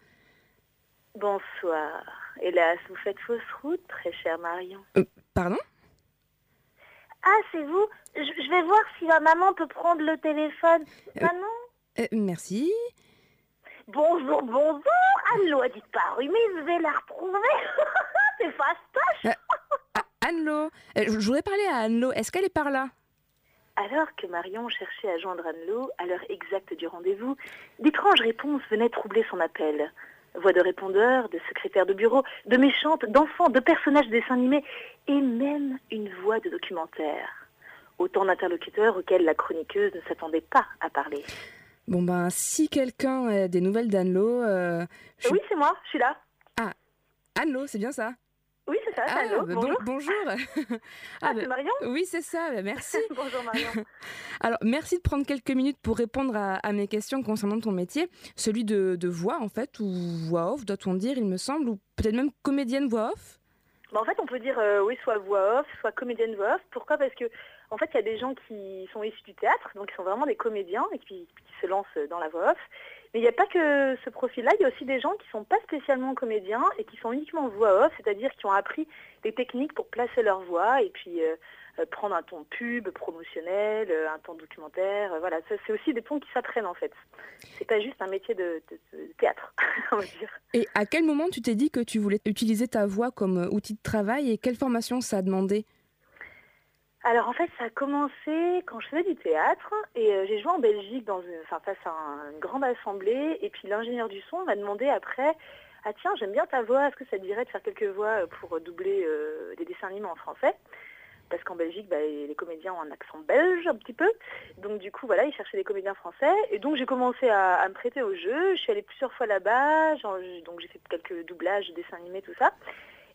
Bonsoir. Hélas, vous faites fausse route, très chère Marion. Pardon? Ah, c'est vous je, je vais voir si ma maman peut prendre le téléphone. Euh. Maman? Euh, Merci. Bonjour, bonjour Allô, a disparu, mais je vais la retrouver. c'est fastoche. Ah, Anne-Lo Euh, Je voudrais parler à Anne-Lo. Est-ce qu'elle est par là? Alors que Marion cherchait à joindre Anne-Lo à l'heure exacte du rendez-vous, d'étranges réponses venaient troubler son appel. Voix de répondeur, de secrétaire de bureau, de méchante, d'enfant, de personnages de dessins animés, et même une voix de documentaire. Autant d'interlocuteurs auxquels la chroniqueuse ne s'attendait pas à parler. Bon ben, si quelqu'un a des nouvelles d'Anne-Lo... euh, je Oui, c'est moi, je suis là. Anne-Lo, c'est bien ça? Oui, c'est ça, bah, bon- Bonjour. Ah, Ah, bah, Marion Oui, c'est ça, bah, merci Bonjour Marion. Alors, merci de prendre quelques minutes pour répondre à, à mes questions concernant ton métier, celui de, de voix en fait, ou voix off, doit-on dire, il me semble, ou peut-être même comédienne voix off? Bah, en fait, on peut dire euh, oui, soit voix off, soit comédienne voix off. Pourquoi? Parce que en fait, il y a des gens qui sont issus du théâtre, donc qui sont vraiment des comédiens et qui, qui se lancent dans la voix off. Mais il n'y a pas que ce profil-là, il y a aussi des gens qui ne sont pas spécialement comédiens et qui sont uniquement voix off, c'est-à-dire qui ont appris des techniques pour placer leur voix et puis euh, euh, prendre un ton pub, promotionnel, euh, un ton documentaire. voilà, c'est aussi des ponts qui s'apprennent en fait. C'est pas juste un métier de, de- théâtre, on va dire. Et à quel moment tu t'es dit que tu voulais utiliser ta voix comme outil de travail et quelle formation ça a demandé? Alors en fait, ça a commencé quand je faisais du théâtre et euh, j'ai joué en Belgique dans une, face à un- une grande assemblée et puis l'ingénieur du son m'a demandé après ah tiens j'aime bien ta voix est-ce que ça te dirait de faire quelques voix euh, pour doubler euh, des dessins animés en français? Parce qu'en Belgique bah, les comédiens ont un accent belge un petit peu. Donc du coup voilà ils cherchaient des comédiens français. Et donc j'ai commencé à, me prêter au jeu. Je suis allée plusieurs fois là-bas. Donc j'ai fait quelques doublages dessins animés tout ça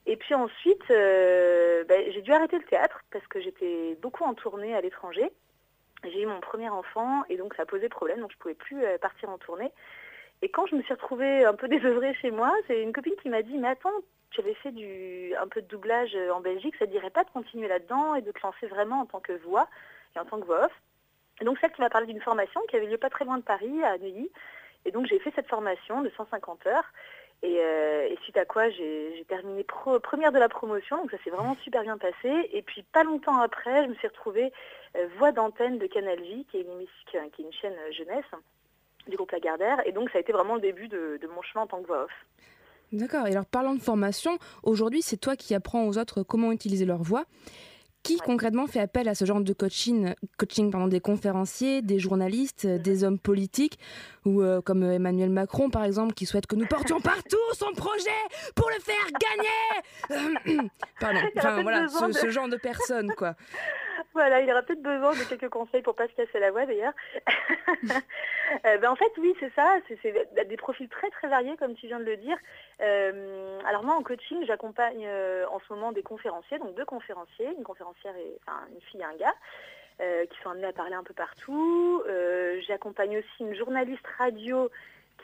et puis ensuite, euh, ben, j'ai dû arrêter le théâtre parce que j'étais beaucoup en tournée à l'étranger. J'ai eu mon premier enfant et donc ça posé problème, donc je pouvais plus euh, partir en tournée. Et quand je me suis retrouvée un peu désœuvrée chez moi, c'est une copine qui m'a dit Mais attends, tu avais fait un peu de doublage euh, en Belgique, ça ne dirait pas de continuer là-dedans et de te lancer vraiment en tant que voix et en tant que voix off? Et donc celle qui m'a parlé d'une formation qui avait lieu pas très loin de Paris, à Neuilly. Et donc j'ai fait cette formation de 150 heures. Et, euh, et suite à quoi j'ai terminé première de la promotion, donc ça s'est vraiment super bien passé. Et puis pas longtemps après, je me suis retrouvée euh, voix d'antenne de Canal J, qui est une, chaîne euh, jeunesse du groupe Lagardère. Et donc ça a été vraiment le début de mon chemin en tant que voix off. D'accord, et alors parlant de formation, aujourd'hui c'est toi qui apprends aux autres comment utiliser leur voix. Qui concrètement fait appel à ce genre de coaching, coaching pardon, des conférenciers, des journalistes, des hommes politiques, ou euh, comme Emmanuel Macron par exemple, qui souhaite que nous portions partout son projet pour le faire gagner? Pardon, enfin, voilà, ce, ce genre de personnes quoi. Voilà, il aura peut-être besoin de quelques conseils pour pas se casser la voix d'ailleurs. Euh, ben, en fait, oui, c'est ça. C'est des profils très très variés, comme tu viens de le dire. Euh, alors moi, en coaching, j'accompagne euh, en ce moment des conférenciers, donc deux conférenciers, une conférencière et enfin une fille et un gars. qui sont amenés à parler un peu partout. J'accompagne aussi une journaliste radio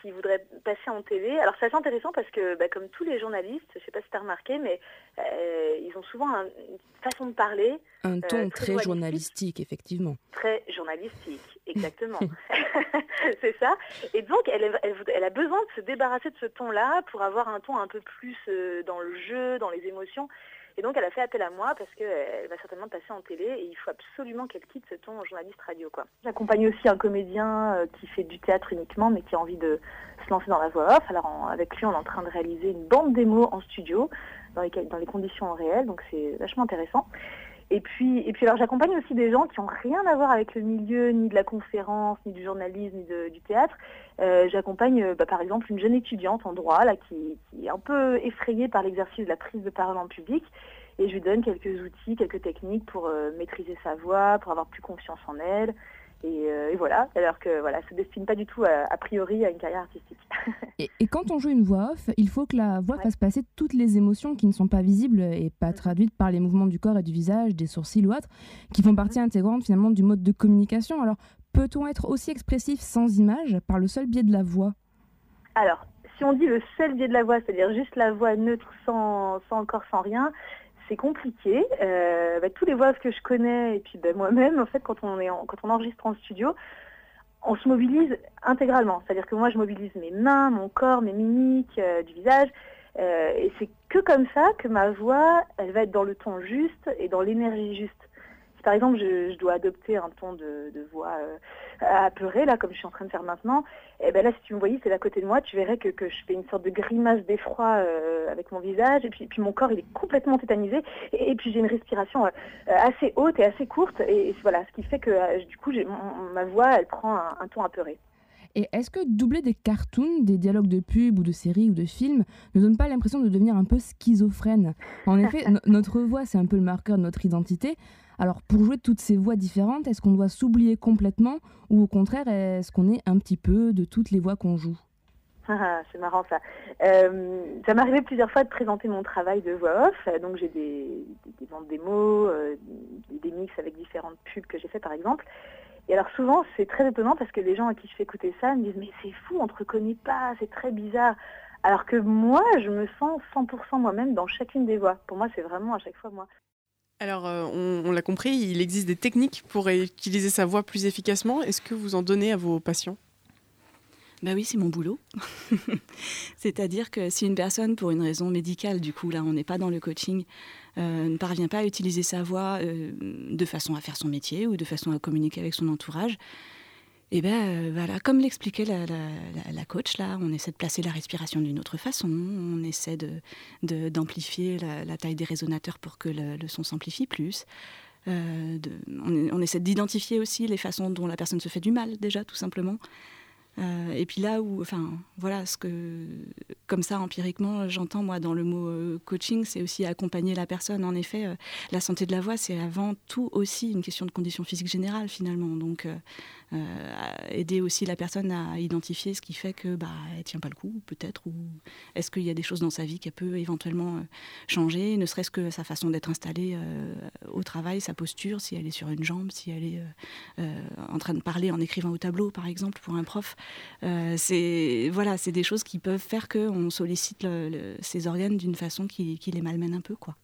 qui voudraient passer en télé. Alors c'est assez intéressant parce que, bah, comme tous les journalistes, je ne sais pas si tu as remarqué, mais euh, ils ont souvent une façon de parler. Un euh, ton très, journalistique, effectivement. Très journalistique, exactement. c'est ça. Et donc, elle, elle, a besoin de se débarrasser de ce ton-là pour avoir un ton un peu plus euh, dans le jeu, dans les émotions. Et donc, elle a fait appel à moi parce qu'elle va certainement passer en télé et il faut absolument qu'elle quitte ce ton journaliste radio. J'accompagne aussi un comédien euh, qui fait du théâtre uniquement, mais qui a envie de se lancer dans la voix off. Alors, avec lui, on est en train de réaliser une bande démo en studio, dans les, dans les conditions réelles, donc c'est vachement intéressant. Et puis, et puis alors j'accompagne aussi des gens qui n'ont rien à voir avec le milieu, ni de la conférence, ni du journalisme, ni du théâtre. Euh, j'accompagne euh, bah, par exemple une jeune étudiante en droit là, qui, est un peu effrayée par l'exercice de la prise de parole en public. Et je lui donne quelques outils, quelques techniques pour euh, maîtriser sa voix, pour avoir plus confiance en elle. Euh, et, voilà, alors que voilà, se destine pas du tout a, priori à une carrière artistique. et, quand on joue une voix off, il faut que la voix fasse passer toutes les émotions qui ne sont pas visibles et pas mm. traduites par les mouvements du corps et du visage, des sourcils ou autres, qui font partie mm. intégrante finalement du mode de communication. Alors, peut-on être aussi expressif sans image par le seul biais de la voix? Alors, si on dit le seul biais de la voix, c'est-à-dire juste la voix neutre sans, sans corps, sans rien, c'est compliqué. Euh, bah, tous les voix que je connais et puis bah, moi-même, en fait, quand on, est quand on enregistre en studio, on se mobilise intégralement. C'est-à-dire que moi, je mobilise mes mains, mon corps, mes mimiques, euh, du visage. Euh, et c'est que comme ça que ma voix, elle va être dans le ton juste et dans l'énergie juste si par exemple je, dois adopter un ton de, voix euh, apeuré, là, comme je suis en train de faire maintenant, et eh ben là, si tu me voyais, c'est à côté de moi, tu verrais que, je fais une sorte de grimace d'effroi euh, avec mon visage, et puis, puis mon corps, il est complètement tétanisé, et, puis j'ai une respiration euh, assez haute et assez courte, et, voilà, ce qui fait que du coup, ma voix, elle prend un, ton apeuré. Et est-ce que doubler des cartoons, des dialogues de pub ou de séries ou de films ne donne pas l'impression de devenir un peu schizophrène? En effet, notre voix, c'est un peu le marqueur de notre identité. Alors pour jouer toutes ces voix différentes, est-ce qu'on doit s'oublier complètement ou au contraire est-ce qu'on est un petit peu de toutes les voix qu'on joue? Ah, c'est marrant ça. Euh, ça m'est arrivé plusieurs fois de présenter mon travail de voix off. Donc j'ai des, des, des démos, euh, des, mix avec différentes pubs que j'ai fait par exemple. Et alors souvent c'est très étonnant parce que les gens à qui je fais écouter ça me disent mais c'est fou, on te reconnaît pas, c'est très bizarre. Alors que moi je me sens 100% moi-même dans chacune des voix. Pour moi c'est vraiment à chaque fois moi. Alors, euh, on, l'a compris, il existe des techniques pour utiliser sa voix plus efficacement. Est-ce que vous en donnez à vos patients? Bah oui, c'est mon boulot. C'est-à-dire que si une personne, pour une raison médicale, du coup, là, on n'est pas dans le coaching, euh, ne parvient pas à utiliser sa voix euh, de façon à faire son métier ou de façon à communiquer avec son entourage, et eh bien euh, voilà, comme l'expliquait la, coach, là, on essaie de placer la respiration d'une autre façon, on essaie d'amplifier de, la, taille des résonateurs pour que le, son s'amplifie plus. Euh, on, essaie d'identifier aussi les façons dont la personne se fait du mal, déjà, tout simplement. Euh, et puis là où, enfin, voilà, ce que, comme ça, empiriquement, j'entends moi dans le mot coaching, c'est aussi accompagner la personne. En effet, la santé de la voix, c'est avant tout aussi une question de condition physique générale, finalement. Donc, aider aussi la personne à identifier ce qui fait que bah elle tient pas le coup peut-être ou est-ce qu'il y a des choses dans sa vie qui peut éventuellement euh, changer ne serait-ce que sa façon d'être installée euh, au travail sa posture si elle est sur une jambe si elle est en train de parler en écrivant au tableau par exemple pour un prof c'est voilà c'est des choses qui peuvent faire qu'on sollicite ses organes d'une façon qui, qui les malmène un peu quoi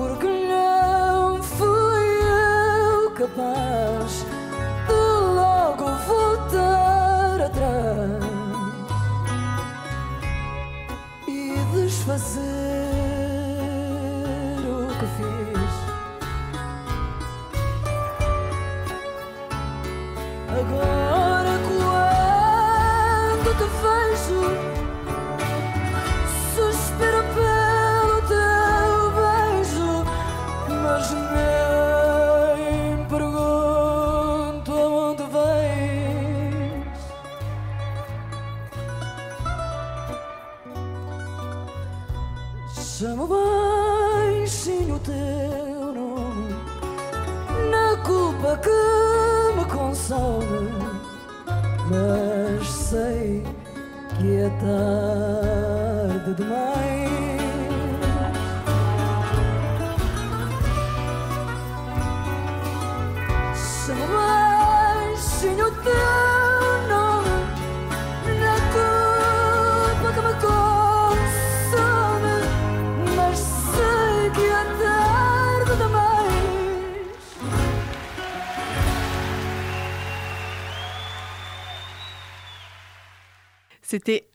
Guru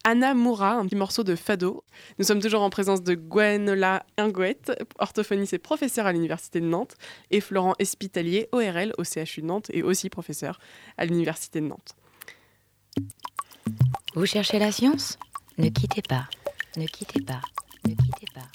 Anna Moura, un petit morceau de Fado. Nous sommes toujours en présence de Gwenola Ingouette, orthophoniste et professeur à l'Université de Nantes, et Florent Espitalier, ORL au CHU de Nantes et aussi professeur à l'Université de Nantes. Vous cherchez la science? Ne quittez pas, ne quittez pas, ne quittez pas.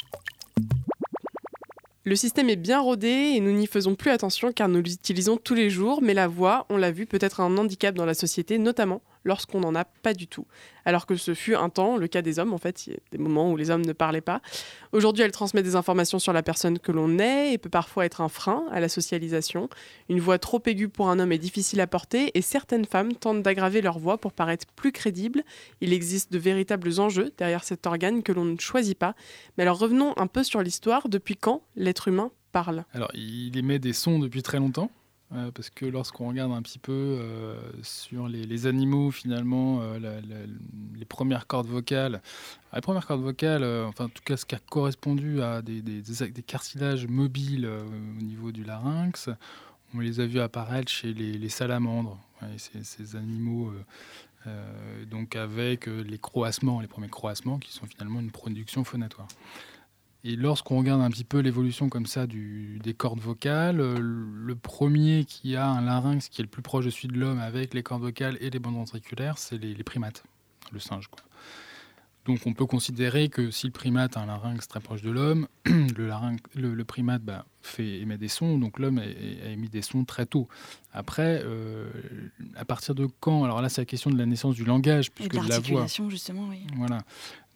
Le système est bien rodé et nous n'y faisons plus attention car nous l'utilisons tous les jours, mais la voix, on l'a vu, peut être un handicap dans la société, notamment lorsqu'on n'en a pas du tout. Alors que ce fut un temps le cas des hommes, en fait, il y a des moments où les hommes ne parlaient pas. Aujourd'hui, elle transmet des informations sur la personne que l'on est et peut parfois être un frein à la socialisation. Une voix trop aiguë pour un homme est difficile à porter et certaines femmes tentent d'aggraver leur voix pour paraître plus crédibles. Il existe de véritables enjeux derrière cet organe que l'on ne choisit pas. Mais alors revenons un peu sur l'histoire. Depuis quand l'être humain parle? Alors, il émet des sons depuis très longtemps. Euh, parce que lorsqu'on regarde un petit peu euh, sur les, animaux, finalement, euh, les premières cordes vocales, les premières cordes vocales, enfin en tout cas ce qui a correspondu à des, des- cartilages mobiles au niveau du larynx, on les a vus apparaître chez les, salamandres, ces, ces animaux donc avec les croassements, les premiers croassements qui sont finalement une production phonatoire. Et lorsqu'on regarde un petit peu l'évolution comme ça du, des cordes vocales, euh, le premier qui a un larynx qui est le plus proche de celui de l'homme avec les cordes vocales et les bandes ventriculaires, c'est les, les primates, le singe. Quoi. Donc on peut considérer que si le primate a un larynx très proche de l'homme, le, larynx, le, le primate bah, fait, émet des sons, donc l'homme a, a, émis des sons très tôt. Après, euh, à partir de quand Alors là, c'est la question de la naissance du langage, puisque Et de de la voix. justement, oui. Voilà.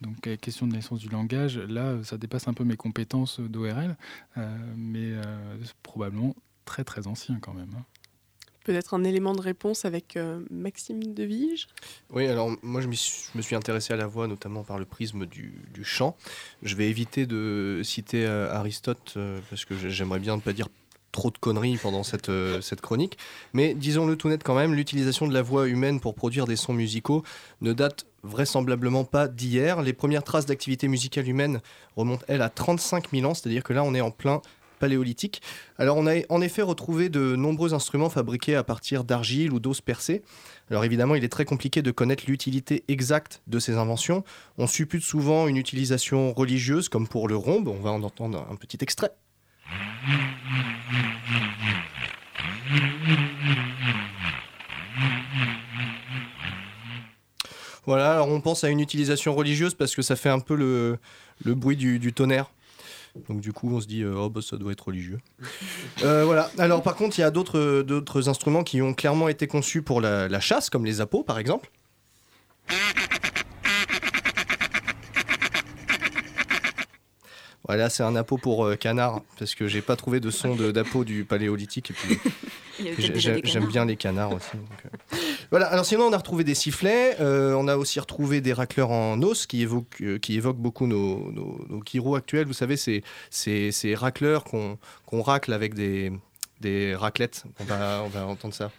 Donc, la question de naissance du langage, là, ça dépasse un peu mes compétences d'ORL, euh, mais euh, c'est probablement très très ancien quand même. hein. Peut-être un élément de réponse avec euh, Maxime Devige? Oui, alors moi je, m'y suis- je me suis intéressé à la voix notamment par le prisme du, du chant. Je vais éviter de citer euh, Aristote euh, parce que j'ai- j'aimerais bien ne pas dire trop de conneries pendant cette, euh, cette chronique. Mais disons-le tout net quand même, l'utilisation de la voix humaine pour produire des sons musicaux ne date vraisemblablement pas d'hier. Les premières traces d'activité musicale humaine remontent, elles, à 35 000 ans, c'est-à-dire que là on est en plein paléolithique. Alors on a en effet retrouvé de nombreux instruments fabriqués à partir d'argile ou d'os percés. Alors évidemment, il est très compliqué de connaître l'utilité exacte de ces inventions. On suppute souvent une utilisation religieuse, comme pour le rhombe. On va en entendre un petit extrait. Voilà, alors on pense à une utilisation religieuse parce que ça fait un peu le, le bruit du, du tonnerre. Donc du coup, on se dit, euh, oh bah ça doit être religieux. Euh, voilà. Alors par contre, il y a d'autres d'autres instruments qui ont clairement été conçus pour la, la chasse, comme les appos par exemple. Voilà, c'est un appôt pour euh, canard, parce que j'ai pas trouvé de son d'appôt du paléolithique. Et puis, J'aime bien les canards aussi. donc, euh. Voilà, alors sinon on a retrouvé des sifflets, euh, on a aussi retrouvé des racleurs en os qui évoquent, euh, qui évoquent beaucoup nos, nos, nos chiros actuels. Vous savez, ces, ces, ces racleurs qu'on qu'on racle avec des, des raclettes. On va, on va entendre ça.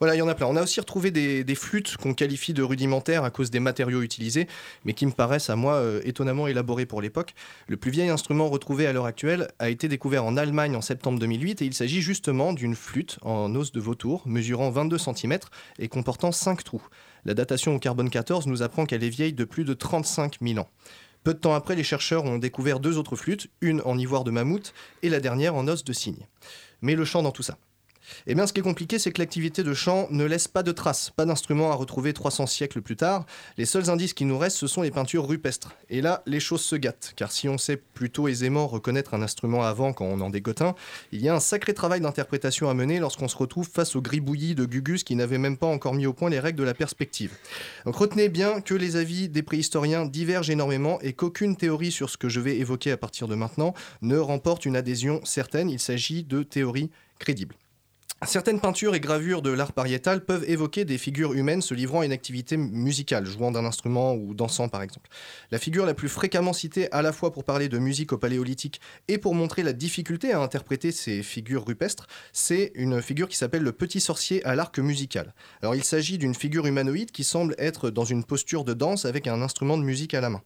Voilà, il y en a plein. On a aussi retrouvé des, flûtes qu'on qualifie de rudimentaires à cause des matériaux utilisés, mais qui me paraissent à moi euh, étonnamment élaborés pour l'époque. Le plus vieil instrument retrouvé à l'heure actuelle a été découvert en Allemagne en septembre 2008 et il s'agit justement d'une flûte en os de vautour mesurant 22 cm et comportant 5 trous. La datation au carbone 14 nous apprend qu'elle est vieille de plus de 35 000 ans. Peu de temps après, les chercheurs ont découvert deux autres flûtes, une en ivoire de mammouth et la dernière en os de cygne. Mais le chant dans tout ça eh bien, ce qui est compliqué, c'est que l'activité de chant ne laisse pas de traces, pas d'instruments à retrouver 300 siècles plus tard. Les seuls indices qui nous restent, ce sont les peintures rupestres. Et là, les choses se gâtent, car si on sait plutôt aisément reconnaître un instrument avant quand on en dégote un, il y a un sacré travail d'interprétation à mener lorsqu'on se retrouve face au gribouillis de Gugus qui n'avait même pas encore mis au point les règles de la perspective. Donc retenez bien que les avis des préhistoriens divergent énormément et qu'aucune théorie sur ce que je vais évoquer à partir de maintenant ne remporte une adhésion certaine. Il s'agit de théories crédibles. Certaines peintures et gravures de l'art pariétal peuvent évoquer des figures humaines se livrant à une activité musicale, jouant d'un instrument ou dansant par exemple. La figure la plus fréquemment citée à la fois pour parler de musique au paléolithique et pour montrer la difficulté à interpréter ces figures rupestres, c'est une figure qui s'appelle le petit sorcier à l'arc musical. Alors il s'agit d'une figure humanoïde qui semble être dans une posture de danse avec un instrument de musique à la main.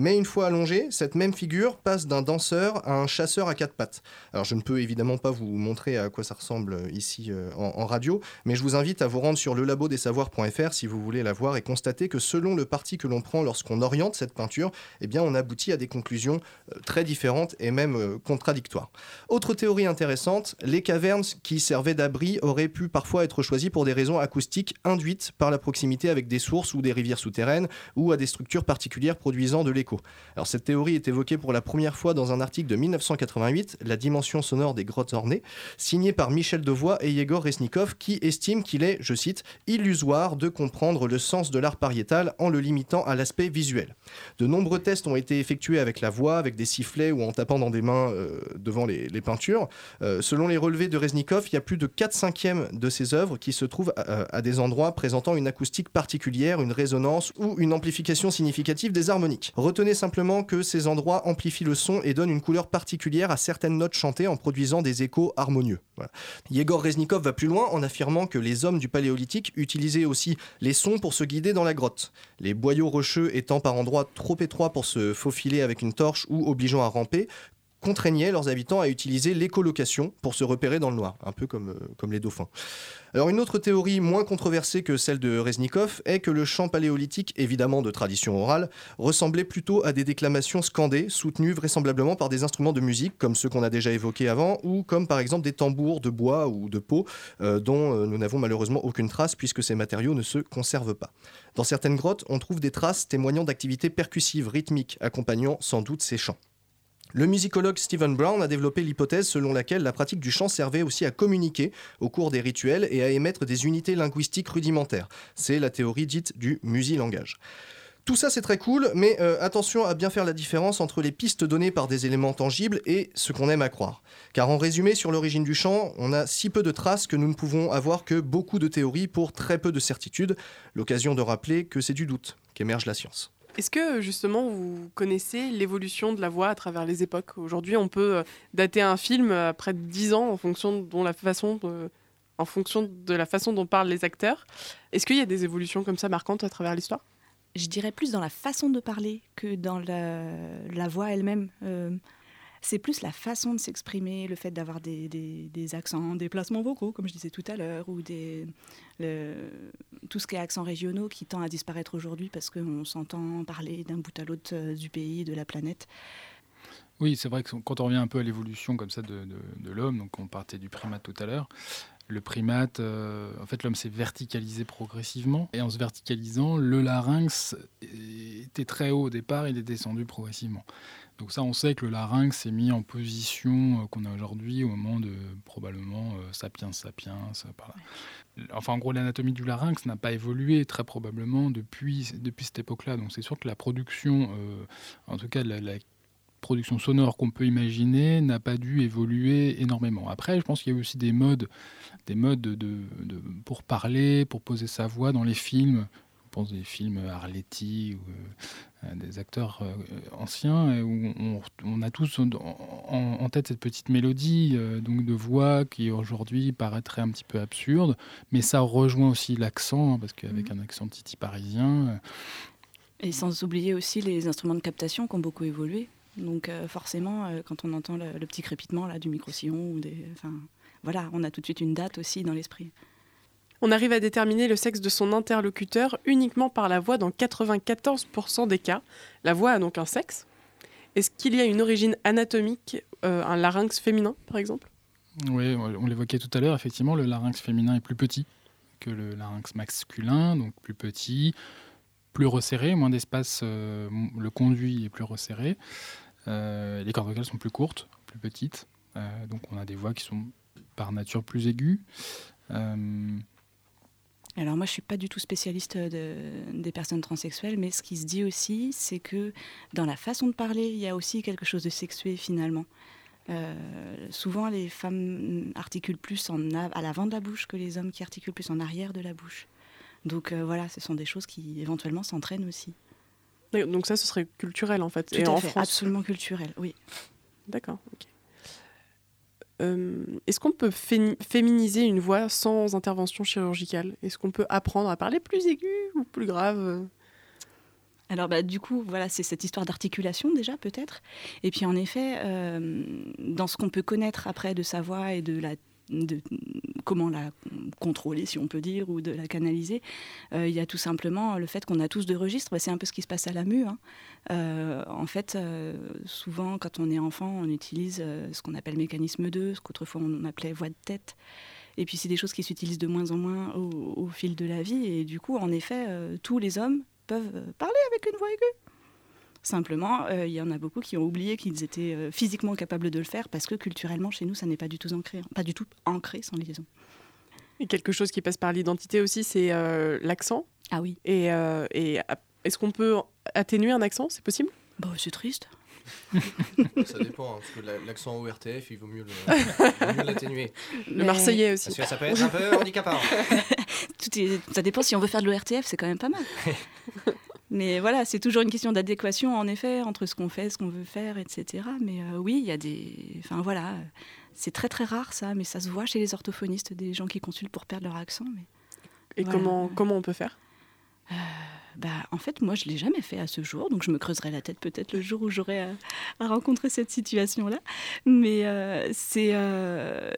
Mais une fois allongée, cette même figure passe d'un danseur à un chasseur à quatre pattes. Alors je ne peux évidemment pas vous montrer à quoi ça ressemble euh, ici euh, en, radio, mais je vous invite à vous rendre sur lelabodesavoirs.fr si vous voulez la voir et constater que selon le parti que l'on prend lorsqu'on oriente cette peinture, eh bien on aboutit à des conclusions euh, très différentes et même contradictoires. Autre théorie intéressante, les cavernes qui servaient d'abri auraient pu parfois être choisies pour des raisons acoustiques induites par la proximité avec des sources ou des rivières souterraines ou à des structures particulières produisant de l'écho. Cette théorie est évoquée pour la première fois dans un article de 1988, La dimension sonore des grottes ornées, signé par Michel Devoix et Yegor Resnikov, qui estiment qu'il est, je cite, illusoire de comprendre le sens de l'art pariétal en le limitant à l'aspect visuel. De nombreux tests ont été effectués avec la voix, avec des sifflets ou en tapant dans des mains euh, devant les, peintures. Euh, selon les relevés de Resnikov, il y a plus de 4 cinquièmes de ces œuvres qui se trouvent à, à des endroits présentant une acoustique particulière, une résonance ou une amplification significative des harmoniques. Retenez simplement que ces endroits amplifient le son et donnent une couleur particulière à certaines notes chantées en produisant des échos harmonieux. Yegor Reznikov va plus loin en affirmant que les hommes du paléolithique utilisaient aussi les sons pour se guider dans la grotte. Les boyaux rocheux étant par endroits trop étroits pour se faufiler avec une torche ou obligeant à ramper, contraignaient leurs habitants à utiliser l'écolocation pour se repérer dans le noir, un peu comme, euh, comme les dauphins. Alors une autre théorie moins controversée que celle de Reznikov est que le chant paléolithique, évidemment de tradition orale, ressemblait plutôt à des déclamations scandées, soutenues vraisemblablement par des instruments de musique comme ceux qu'on a déjà évoqués avant, ou comme par exemple des tambours de bois ou de peau, euh, dont euh, nous n'avons malheureusement aucune trace puisque ces matériaux ne se conservent pas. Dans certaines grottes, on trouve des traces témoignant d'activités percussives, rythmiques, accompagnant sans doute ces chants. Le musicologue Stephen Brown a développé l'hypothèse selon laquelle la pratique du chant servait aussi à communiquer au cours des rituels et à émettre des unités linguistiques rudimentaires. C'est la théorie dite du musilangage. Tout ça c'est très cool, mais euh, attention à bien faire la différence entre les pistes données par des éléments tangibles et ce qu'on aime à croire. Car en résumé, sur l'origine du chant, on a si peu de traces que nous ne pouvons avoir que beaucoup de théories pour très peu de certitudes. L'occasion de rappeler que c'est du doute qu'émerge la science. Est-ce que justement vous connaissez l'évolution de la voix à travers les époques? Aujourd'hui, on peut euh, dater un film après 10 ans en fonction, dont la façon de, en fonction de la façon dont parlent les acteurs. Est-ce qu'il y a des évolutions comme ça marquantes à travers l'histoire? Je dirais plus dans la façon de parler que dans la, la voix elle-même. Euh, c'est plus la façon de s'exprimer, le fait d'avoir des, accents, des placements vocaux, comme je disais tout à l'heure, ou des, tout ce qui est accents régionaux qui tend à disparaître aujourd'hui parce qu'on s'entend parler d'un bout à l'autre euh, du pays, de la planète. Oui, c'est vrai que quand on revient un peu à l'évolution comme ça de l'homme, donc on partait du primate tout à l'heure, le primate, euh, en fait, l'homme s'est verticalisé progressivement. Et en se verticalisant, le larynx était très haut au départ, il est descendu progressivement. Donc ça, on sait que le larynx s'est mis en position euh, qu'on a aujourd'hui au moment de probablement euh, sapiens sapiens. Par là. Enfin, en gros, l'anatomie du larynx n'a pas évolué très probablement depuis, depuis cette époque-là. Donc c'est sûr que la production, euh, en tout cas la, la production sonore qu'on peut imaginer n'a pas dû évoluer énormément. Après, je pense qu'il y a aussi des modes, des modes de, de, de, pour parler, pour poser sa voix dans les films. Pense des films Arletty ou euh, des acteurs euh, anciens où on, on, a tous en, en, tête cette petite mélodie euh, donc de voix qui aujourd'hui paraîtrait un petit peu absurde, mais ça rejoint aussi l'accent hein, parce qu'avec mmh. un accent titi parisien. Et sans oublier aussi les instruments de captation qui ont beaucoup évolué. Donc euh, forcément, euh, quand on entend le, le, petit crépitement là, du micro-sillon, ou des, voilà, on a tout de suite une date aussi dans l'esprit. On arrive à déterminer le sexe de son interlocuteur uniquement par la voix dans 94% des cas. La voix a donc un sexe. Est-ce qu'il y a une origine anatomique, euh, un larynx féminin par exemple? Oui, on l'évoquait tout à l'heure, effectivement, le larynx féminin est plus petit que le larynx masculin, donc plus petit, plus resserré, moins d'espace, euh, le conduit est plus resserré. Euh, les cordes vocales sont plus courtes, plus petites. Donc on a des voix qui sont par nature plus aiguës. Euh... Alors moi je suis pas du tout spécialiste de, des personnes transsexuelles, mais ce qui se dit aussi, c'est que dans la façon de parler, il y a aussi quelque chose de sexué finalement. Euh, souvent les femmes articulent plus en à l'avant de la bouche que les hommes qui articulent plus en arrière de la bouche. Donc euh, voilà, ce sont des choses qui éventuellement s'entraînent aussi. Donc ça, ce serait culturel en fait. Tout Et à en fait, France... absolument culturel, oui. D'accord. ok. Euh, Est-ce qu'on peut fé féminiser une voix sans intervention chirurgicale? Est-ce qu'on peut apprendre à parler plus aigu ou plus grave? Alors bah, du coup, voilà, c'est cette histoire d'articulation déjà peut-être. Et puis en effet, euh, dans ce qu'on peut connaître après de sa voix et de la de comment la contrôler, si on peut dire, ou de la canaliser. Euh, il y a tout simplement le fait qu'on a tous deux registres. Bah, c'est un peu ce qui se passe à la mue. Hein. Euh, en fait, euh, souvent, quand on est enfant, on utilise ce qu'on appelle mécanisme 2, ce qu'autrefois on appelait voix de tête. Et puis, c'est des choses qui s'utilisent de moins en moins au, fil de la vie. Et du coup, en effet, tous les hommes peuvent parler avec une voix aiguë. Simplement, il euh, y en a beaucoup qui ont oublié qu'ils étaient euh, physiquement capables de le faire parce que culturellement, chez nous, ça n'est pas du tout ancré, pas du tout ancré sans liaison. Et quelque chose qui passe par l'identité aussi, c'est euh, l'accent. Ah oui. Et, euh, et est-ce qu'on peut atténuer un accent? C'est possible? Bah, C'est triste. ça dépend, hein, parce que l'accent ORTF, il vaut mieux l'atténuer. Le. Marseillais aussi. Parce que ça peut être un peu handicapant. Tout est, ça dépend si on veut faire de l'ORTF, c'est quand même pas mal. Mais voilà, c'est toujours une question d'adéquation, en effet, entre ce qu'on fait, ce qu'on veut faire, etc. Mais euh, oui, il y a des... Enfin voilà, c'est très très rare ça, mais ça se voit chez les orthophonistes, des gens qui consultent pour perdre leur accent. Mais... Et voilà. comment, comment on peut faire? Bah, en fait, moi, je ne l'ai jamais fait à ce jour, donc je me creuserai la tête peut-être le jour où j'aurai à, rencontrer cette situation-là. Mais euh, c'est euh,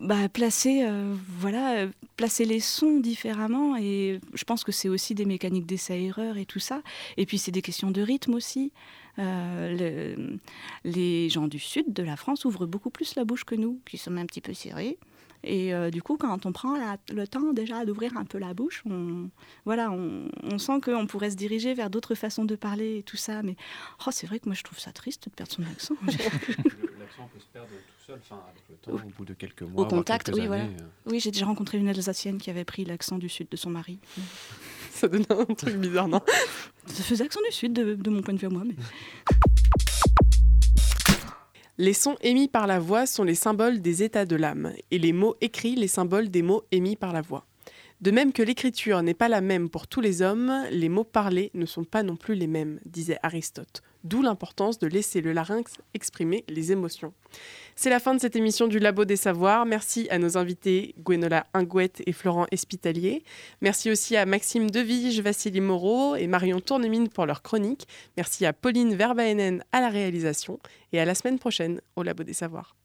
bah, placer, euh, voilà, placer les sons différemment, et je pense que c'est aussi des mécaniques d'essai-erreur et tout ça. Et puis, c'est des questions de rythme aussi. les gens du sud de la France ouvrent beaucoup plus la bouche que nous, qui sommes un petit peu serrés. Et euh, du coup, quand on prend le temps déjà d'ouvrir un peu la bouche, on, voilà, on, sent qu'on pourrait se diriger vers d'autres façons de parler et tout ça. Mais oh, c'est vrai que moi, je trouve ça triste de perdre son accent. L'accent peut se perdre tout seul, avec le temps, au bout de quelques mois. Au contact, oui, voilà. Euh. Oui, j'ai déjà rencontré une Alsacienne qui avait pris l'accent du sud de son mari. ça donne un truc bizarre, non? Ça faisait accent du sud de, de mon point de vue à moi. Mais... Les sons émis par la voix sont les symboles des états de l'âme, et les mots écrits les symboles des mots émis par la voix. De même que l'écriture n'est pas la même pour tous les hommes, les mots parlés ne sont pas non plus les mêmes, disait Aristote. D'où l'importance de laisser le larynx exprimer les émotions. C'est la fin de cette émission du Labo des Savoirs. Merci à nos invités Gwenola Ingouette et Florent Espitalier. Merci aussi à Maxime Devige, Vassili Moreau et Marion Tournemine pour leur chronique. Merci à Pauline Verbaenen à la réalisation et à la semaine prochaine au Labo des Savoirs.